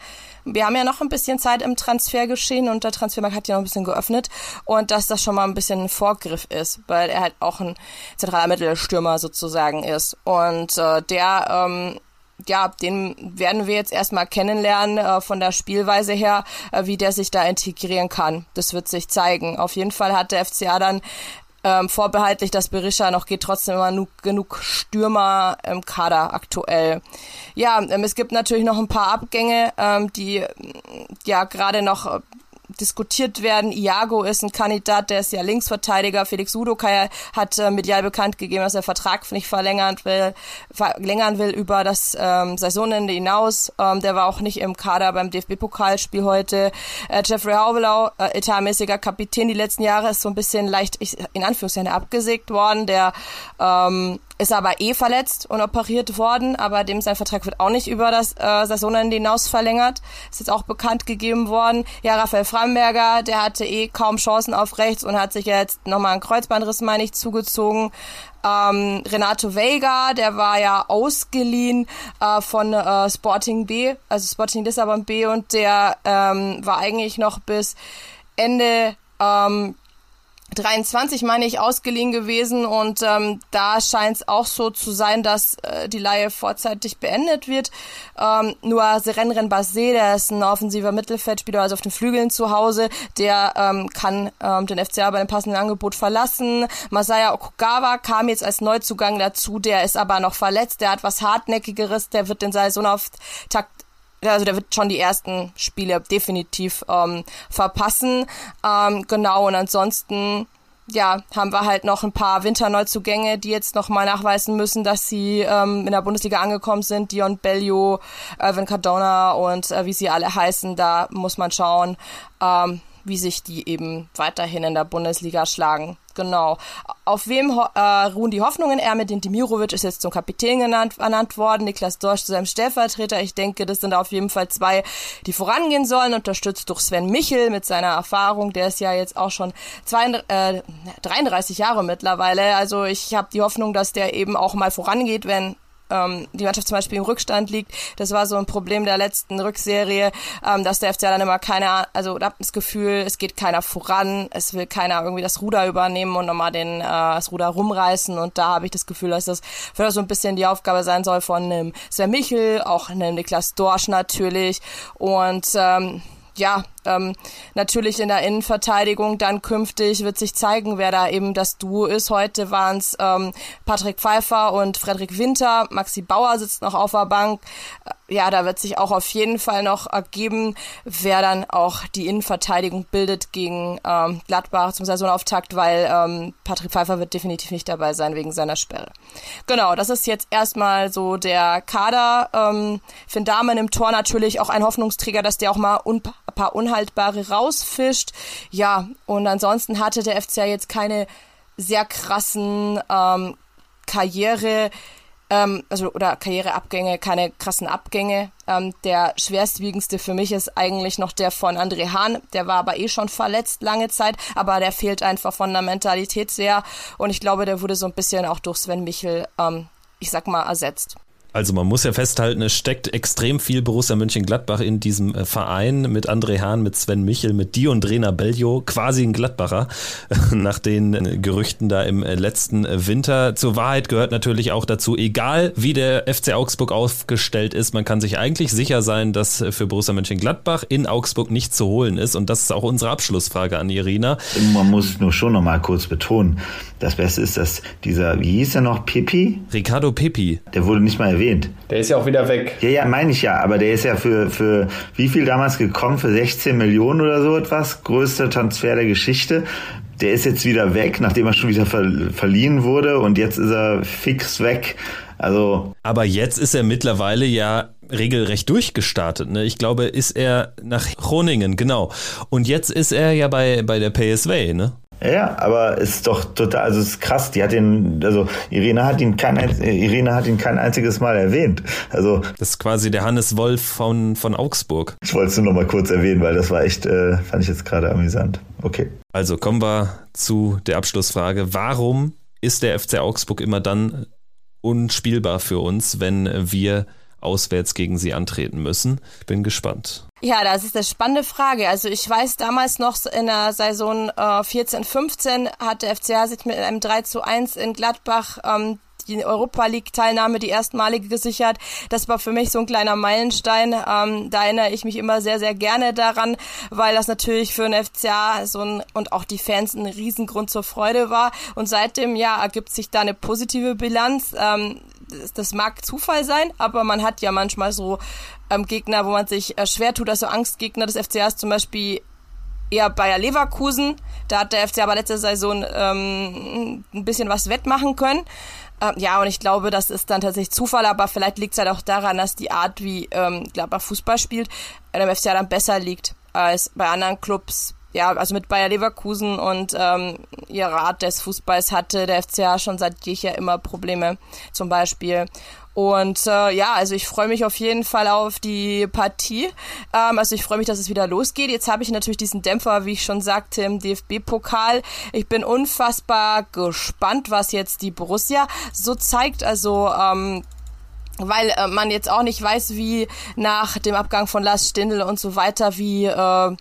Wir haben ja noch ein bisschen Zeit im Transfergeschehen und der Transfermarkt hat ja noch ein bisschen geöffnet und dass das schon mal ein bisschen ein Vorgriff ist, weil er halt auch ein zentraler Mittelstürmer sozusagen ist. Und äh, der ähm, ja, den werden wir jetzt erstmal kennenlernen äh, von der Spielweise her, äh, wie der sich da integrieren kann. Das wird sich zeigen. Auf jeden Fall hat der FCA dann ähm, vorbehaltlich, dass Berisha noch geht, trotzdem immer nu genug Stürmer im Kader aktuell. Ja, ähm, es gibt natürlich noch ein paar Abgänge, ähm, die ja gerade noch äh, diskutiert werden. Iago ist ein Kandidat, der ist ja Linksverteidiger. Felix Udokai hat äh, medial bekannt gegeben, dass er Vertrag nicht verlängern will, verlängern will über das ähm, Saisonende hinaus. Ähm, der war auch nicht im Kader beim DFB-Pokalspiel heute. Äh, Jeffrey Hauvelau, äh, etatmäßiger Kapitän die letzten Jahre, ist so ein bisschen leicht, in Anführungszeichen, abgesägt worden. Der ähm, ist aber eh verletzt und operiert worden, aber dem sein Vertrag wird auch nicht über das äh, Saisonende hinaus verlängert. Ist jetzt auch bekannt gegeben worden. Ja, Raphael Framberger, der hatte eh kaum Chancen auf rechts und hat sich jetzt nochmal einen Kreuzbandriss, meine ich, zugezogen. Ähm, Renato Vega, der war ja ausgeliehen äh, von äh, Sporting B, also Sporting Lissabon B und der ähm, war eigentlich noch bis Ende ähm, 23, meine ich, ausgeliehen gewesen. Und ähm, da scheint es auch so zu sein, dass äh, die Laie vorzeitig beendet wird. Ähm, nur Serenren Basé, der ist ein offensiver Mittelfeldspieler, also auf den Flügeln zu Hause, der ähm, kann ähm, den FCA bei einem passenden Angebot verlassen. Masaya Okugawa kam jetzt als Neuzugang dazu, der ist aber noch verletzt, der hat was Hartnäckigeres, der wird den Saisonauftakt also der wird schon die ersten Spiele definitiv ähm, verpassen. Ähm, genau, und ansonsten ja, haben wir halt noch ein paar Winterneuzugänge, die jetzt noch mal nachweisen müssen, dass sie ähm, in der Bundesliga angekommen sind. Dion Bellio, Irvin Cardona und äh, wie sie alle heißen, da muss man schauen, ähm, wie sich die eben weiterhin in der Bundesliga schlagen. Genau. Auf wem äh, ruhen die Hoffnungen? Ermedin Dimirovic ist jetzt zum Kapitän genannt, ernannt worden, Niklas Dorsch zu seinem Stellvertreter. Ich denke, das sind auf jeden Fall zwei, die vorangehen sollen, unterstützt durch Sven Michel mit seiner Erfahrung. Der ist ja jetzt auch schon zwei, äh, 33 Jahre mittlerweile. Also ich habe die Hoffnung, dass der eben auch mal vorangeht, wenn ähm, die Mannschaft zum Beispiel im Rückstand liegt. Das war so ein Problem der letzten Rückserie, ähm, dass der FCA dann immer keiner, also da das Gefühl, es geht keiner voran, es will keiner irgendwie das Ruder übernehmen und nochmal den, äh, das Ruder rumreißen und da habe ich das Gefühl, dass das vielleicht so ein bisschen die Aufgabe sein soll von einem Sven Michel, auch einem Niklas Dorsch natürlich und ähm, ja, ähm, natürlich in der Innenverteidigung dann künftig wird sich zeigen, wer da eben das Duo ist. Heute waren es ähm, Patrick Pfeiffer und Frederik Winter. Maxi Bauer sitzt noch auf der Bank. Äh, ja, da wird sich auch auf jeden Fall noch ergeben, wer dann auch die Innenverteidigung bildet gegen ähm, Gladbach zum Saisonauftakt, weil ähm, Patrick Pfeiffer wird definitiv nicht dabei sein wegen seiner Sperre. Genau, das ist jetzt erstmal so der Kader. Ähm, Finn Dahmen im Tor natürlich auch ein Hoffnungsträger, dass der auch mal paar Unhaltbare rausfischt. Ja, und ansonsten hatte der FCA jetzt keine sehr krassen ähm, Karriere ähm, also oder Karriereabgänge, keine krassen Abgänge. Ähm, der schwerstwiegendste für mich ist eigentlich noch der von André Hahn. Der war aber eh schon verletzt lange Zeit, aber der fehlt einfach von der Mentalität sehr. Und ich glaube, der wurde so ein bisschen auch durch Sven Michel, ähm, ich sag mal, ersetzt. Also man muss ja festhalten, es steckt extrem viel Borussia Mönchengladbach in diesem äh, Verein mit André Hahn, mit Sven Michel, mit Dion Drena Bellio, quasi ein Gladbacher, <laughs> nach den äh, Gerüchten da im äh, letzten Winter. Zur Wahrheit gehört natürlich auch dazu, egal wie der FC Augsburg aufgestellt ist, man kann sich eigentlich sicher sein, dass für Borussia Mönchengladbach in Augsburg nichts zu holen ist. Und das ist auch unsere Abschlussfrage an Irina. Man muss nur schon noch mal kurz betonen, das Beste ist, dass dieser, wie hieß er noch, Pipi? Ricardo Pipi. Der wurde nicht mal erwähnt erwähnt. Der ist ja auch wieder weg. Ja, ja, meine ich ja, aber der ist ja für, für wie viel damals gekommen? Für 16 Millionen oder so etwas? Größter Transfer der Geschichte. Der ist jetzt wieder weg, nachdem er schon wieder ver verliehen wurde und jetzt ist er fix weg. Also. Aber jetzt ist er mittlerweile ja regelrecht durchgestartet. Ne? Ich glaube, ist er nach Groningen, genau. Und jetzt ist er ja bei, bei der PSV, ne? Ja, aber ist doch total, also es ist krass. Die hat ihn, also Irene hat ihn kein, Irene hat ihn kein einziges Mal erwähnt. Also das ist quasi der Hannes Wolf von von Augsburg. Ich wollte es nur noch mal kurz erwähnen, weil das war echt, äh, fand ich jetzt gerade amüsant. Okay. Also kommen wir zu der Abschlussfrage: Warum ist der FC Augsburg immer dann unspielbar für uns, wenn wir auswärts gegen sie antreten müssen? Ich bin gespannt. Ja, das ist eine spannende Frage. Also ich weiß damals noch in der Saison äh, 14, 15 hat der FCA sich mit einem 3 zu 1 in Gladbach ähm, die Europa League Teilnahme, die erstmalige gesichert. Das war für mich so ein kleiner Meilenstein. Ähm, da erinnere ich mich immer sehr, sehr gerne daran, weil das natürlich für den FCA so ein, und auch die Fans ein Riesengrund zur Freude war. Und seitdem, ja, ergibt sich da eine positive Bilanz. Ähm, das, mag Zufall sein, aber man hat ja manchmal so ähm, Gegner, wo man sich äh, schwer tut. Also Angstgegner des FCAs zum Beispiel eher Bayer Leverkusen. Da hat der FC aber letzte Saison ähm, ein bisschen was wettmachen können. Ähm, ja, und ich glaube, das ist dann tatsächlich Zufall, aber vielleicht liegt es halt auch daran, dass die Art, wie ähm, Gladbach Fußball spielt, äh, dem FCA dann besser liegt als bei anderen Clubs. Ja, also mit Bayer Leverkusen und ähm, ihrer Art des Fußballs hatte der FCA schon seit jeher immer Probleme, zum Beispiel. Und äh, ja, also ich freue mich auf jeden Fall auf die Partie. Ähm, also ich freue mich, dass es wieder losgeht. Jetzt habe ich natürlich diesen Dämpfer, wie ich schon sagte, im DFB-Pokal. Ich bin unfassbar gespannt, was jetzt die Borussia so zeigt. Also ähm, weil äh, man jetzt auch nicht weiß, wie nach dem Abgang von Lars Stindl und so weiter, wie äh,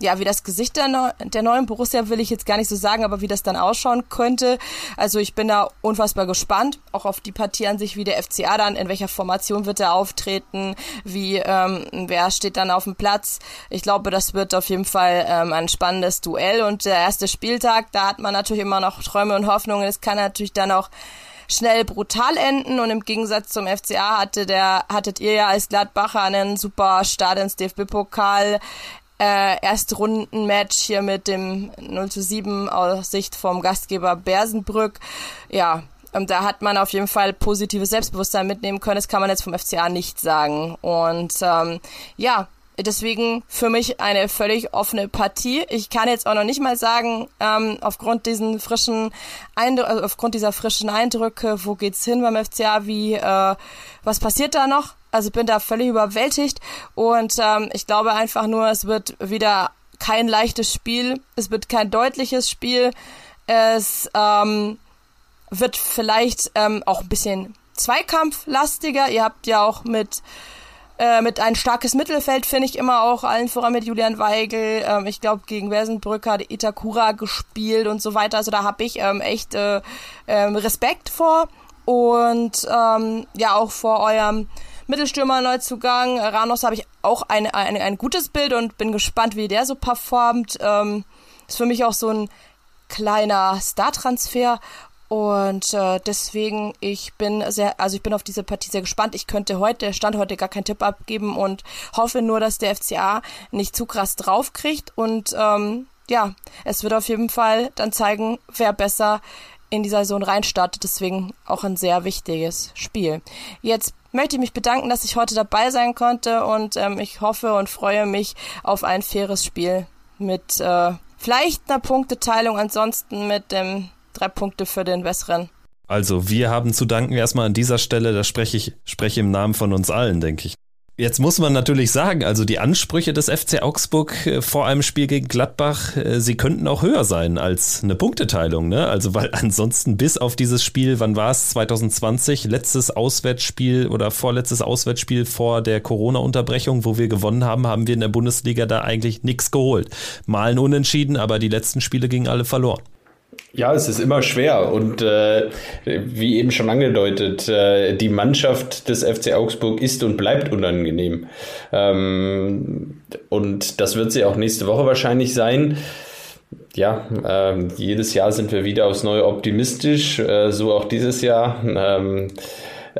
ja, wie das Gesicht der, Neu der neuen Borussia will ich jetzt gar nicht so sagen, aber wie das dann ausschauen könnte. Also ich bin da unfassbar gespannt, auch auf die Partie an sich, wie der FCA dann, in welcher Formation wird er auftreten, wie, ähm, wer steht dann auf dem Platz. Ich glaube, das wird auf jeden Fall ähm, ein spannendes Duell und der erste Spieltag, da hat man natürlich immer noch Träume und Hoffnungen. Es kann natürlich dann auch schnell brutal enden und im Gegensatz zum FCA hatte der, hattet ihr ja als Gladbacher einen super Start ins DFB-Pokal äh, Erstrundenmatch hier mit dem 0 zu 7 aus Sicht vom Gastgeber Bersenbrück. Ja, und da hat man auf jeden Fall positives Selbstbewusstsein mitnehmen können. Das kann man jetzt vom FCA nicht sagen. Und ähm, ja, deswegen für mich eine völlig offene Partie. Ich kann jetzt auch noch nicht mal sagen, ähm, aufgrund diesen frischen Eindru also aufgrund dieser frischen Eindrücke, wo geht's hin beim FCA, wie äh, was passiert da noch? Also bin da völlig überwältigt und ähm, ich glaube einfach nur, es wird wieder kein leichtes Spiel, es wird kein deutliches Spiel, es ähm, wird vielleicht ähm, auch ein bisschen zweikampflastiger. Ihr habt ja auch mit äh, mit ein starkes Mittelfeld finde ich immer auch allen voran mit Julian Weigel. Ähm, ich glaube gegen Wersenbrück hat Itakura gespielt und so weiter. Also da habe ich ähm, echt äh, ähm, Respekt vor und ähm, ja auch vor eurem Mittelstürmer-Neuzugang. Ranos habe ich auch ein, ein, ein gutes Bild und bin gespannt, wie der so performt. Ähm, ist für mich auch so ein kleiner Star-Transfer und äh, deswegen, ich bin sehr, also ich bin auf diese Partie sehr gespannt. Ich könnte heute, Stand heute gar keinen Tipp abgeben und hoffe nur, dass der FCA nicht zu krass draufkriegt. Und ähm, ja, es wird auf jeden Fall dann zeigen, wer besser in die Saison reinstartet. Deswegen auch ein sehr wichtiges Spiel. Jetzt möchte ich mich bedanken, dass ich heute dabei sein konnte und ähm, ich hoffe und freue mich auf ein faires Spiel mit äh, vielleicht einer Punkteteilung, ansonsten mit dem drei Punkte für den besseren. Also wir haben zu danken erstmal an dieser Stelle, da spreche ich spreche im Namen von uns allen, denke ich. Jetzt muss man natürlich sagen, also die Ansprüche des FC Augsburg äh, vor einem Spiel gegen Gladbach, äh, sie könnten auch höher sein als eine Punkteteilung, ne? Also weil <laughs> ansonsten bis auf dieses Spiel, wann war es? 2020, letztes Auswärtsspiel oder vorletztes Auswärtsspiel vor der Corona-Unterbrechung, wo wir gewonnen haben, haben wir in der Bundesliga da eigentlich nichts geholt. Malen unentschieden, aber die letzten Spiele gingen alle verloren. Ja, es ist immer schwer und äh, wie eben schon angedeutet, äh, die Mannschaft des FC Augsburg ist und bleibt unangenehm. Ähm, und das wird sie auch nächste Woche wahrscheinlich sein. Ja, äh, jedes Jahr sind wir wieder aufs Neue optimistisch, äh, so auch dieses Jahr. Ähm,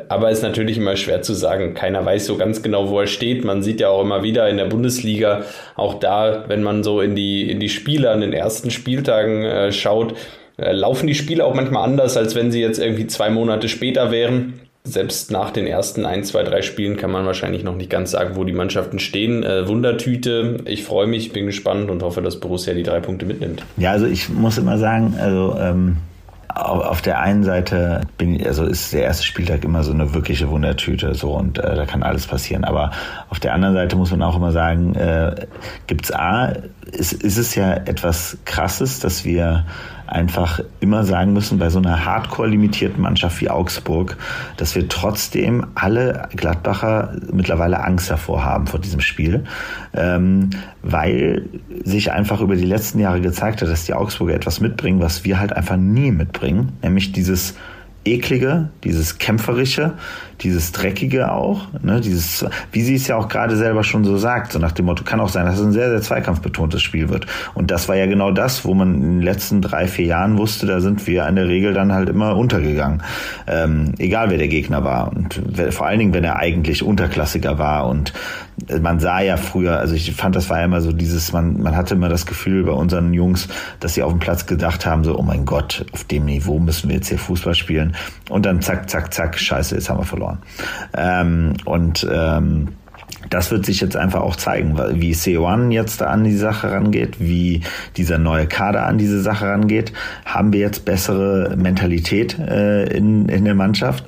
aber ist natürlich immer schwer zu sagen. Keiner weiß so ganz genau, wo er steht. Man sieht ja auch immer wieder in der Bundesliga, auch da, wenn man so in die, in die Spiele an den ersten Spieltagen äh, schaut, äh, laufen die Spiele auch manchmal anders, als wenn sie jetzt irgendwie zwei Monate später wären. Selbst nach den ersten ein, zwei, drei Spielen kann man wahrscheinlich noch nicht ganz sagen, wo die Mannschaften stehen. Äh, Wundertüte, ich freue mich, bin gespannt und hoffe, dass Borussia die drei Punkte mitnimmt. Ja, also ich muss immer sagen, also ähm, auf der einen Seite bin also ist der erste Spieltag immer so eine wirkliche Wundertüte so und äh, da kann alles passieren. Aber auf der anderen Seite muss man auch immer sagen, äh, gibt's A, ist, ist es ja etwas Krasses, dass wir einfach immer sagen müssen, bei so einer hardcore-limitierten Mannschaft wie Augsburg, dass wir trotzdem alle Gladbacher mittlerweile Angst davor haben vor diesem Spiel, ähm, weil sich einfach über die letzten Jahre gezeigt hat, dass die Augsburger etwas mitbringen, was wir halt einfach nie mitbringen, nämlich dieses eklige, dieses kämpferische, dieses dreckige auch, ne, dieses, wie sie es ja auch gerade selber schon so sagt, so nach dem Motto, kann auch sein, dass es ein sehr, sehr zweikampfbetontes Spiel wird. Und das war ja genau das, wo man in den letzten drei, vier Jahren wusste, da sind wir in der Regel dann halt immer untergegangen. Ähm, egal wer der Gegner war. Und vor allen Dingen, wenn er eigentlich Unterklassiger war und man sah ja früher, also ich fand, das war ja immer so dieses, man, man hatte immer das Gefühl bei unseren Jungs, dass sie auf dem Platz gedacht haben, so, oh mein Gott, auf dem Niveau müssen wir jetzt hier Fußball spielen. Und dann zack, zack, zack, scheiße, jetzt haben wir verloren. Ähm, und ähm, das wird sich jetzt einfach auch zeigen, wie C1 jetzt da an die Sache rangeht, wie dieser neue Kader an diese Sache rangeht. Haben wir jetzt bessere Mentalität äh, in, in der Mannschaft?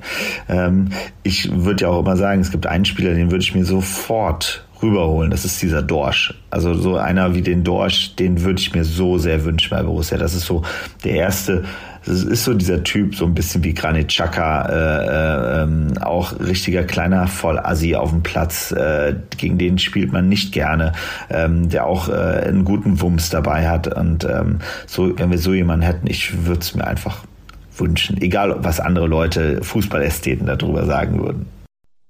Ähm, ich würde ja auch immer sagen, es gibt einen Spieler, den würde ich mir sofort rüberholen. Das ist dieser Dorsch. Also so einer wie den Dorsch, den würde ich mir so sehr wünschen bei Borussia. Das ist so der erste das ist so dieser Typ, so ein bisschen wie Granit Xhaka, äh, äh, ähm, auch richtiger kleiner Vollassi auf dem Platz, äh, gegen den spielt man nicht gerne, ähm, der auch äh, einen guten Wumms dabei hat. Und ähm, so, wenn wir so jemanden hätten, ich würde es mir einfach wünschen, egal was andere Leute, Fußballästheten darüber sagen würden.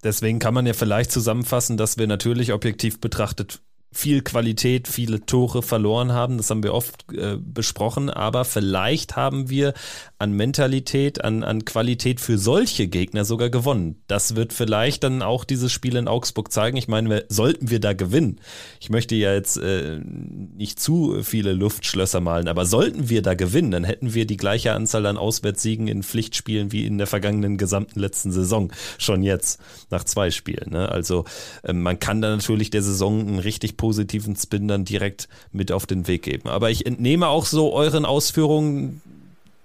Deswegen kann man ja vielleicht zusammenfassen, dass wir natürlich objektiv betrachtet viel Qualität, viele Tore verloren haben. Das haben wir oft äh, besprochen. Aber vielleicht haben wir an Mentalität, an, an Qualität für solche Gegner sogar gewonnen. Das wird vielleicht dann auch dieses Spiel in Augsburg zeigen. Ich meine, sollten wir da gewinnen, ich möchte ja jetzt äh, nicht zu viele Luftschlösser malen, aber sollten wir da gewinnen, dann hätten wir die gleiche Anzahl an Auswärtssiegen in Pflichtspielen wie in der vergangenen gesamten letzten Saison. Schon jetzt, nach zwei Spielen. Ne? Also äh, man kann da natürlich der Saison einen richtig positiven Spin dann direkt mit auf den Weg geben. Aber ich entnehme auch so euren Ausführungen,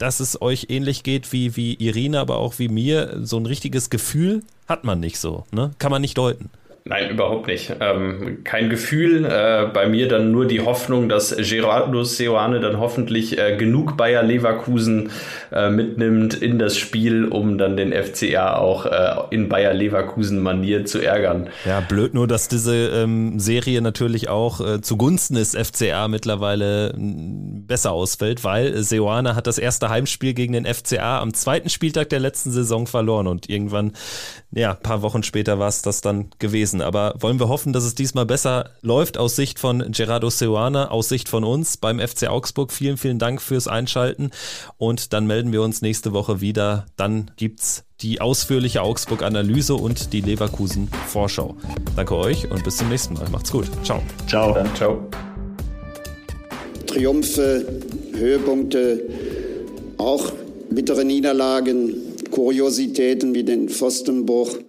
dass es euch ähnlich geht wie, wie Irina, aber auch wie mir. So ein richtiges Gefühl hat man nicht so, ne? Kann man nicht deuten. Nein, überhaupt nicht. Ähm, kein Gefühl. Äh, bei mir dann nur die Hoffnung, dass Gerardo Seoane dann hoffentlich äh, genug Bayer Leverkusen äh, mitnimmt in das Spiel, um dann den FCA auch äh, in Bayer Leverkusen Manier zu ärgern. Ja, blöd nur, dass diese ähm, Serie natürlich auch äh, zugunsten des FCA mittlerweile besser ausfällt, weil Seoane hat das erste Heimspiel gegen den FCA am zweiten Spieltag der letzten Saison verloren und irgendwann, ja, paar Wochen später war es das dann gewesen gewesen. Aber wollen wir hoffen, dass es diesmal besser läuft aus Sicht von Gerardo Seuana, aus Sicht von uns beim FC Augsburg. Vielen, vielen Dank fürs Einschalten und dann melden wir uns nächste Woche wieder. Dann gibt's die ausführliche Augsburg-Analyse und die Leverkusen-Vorschau. Danke euch und bis zum nächsten Mal. Macht's gut. Ciao. Ciao. Dann, ciao. Triumphe, Höhepunkte, auch bittere Niederlagen, Kuriositäten wie den Pfostenbruch.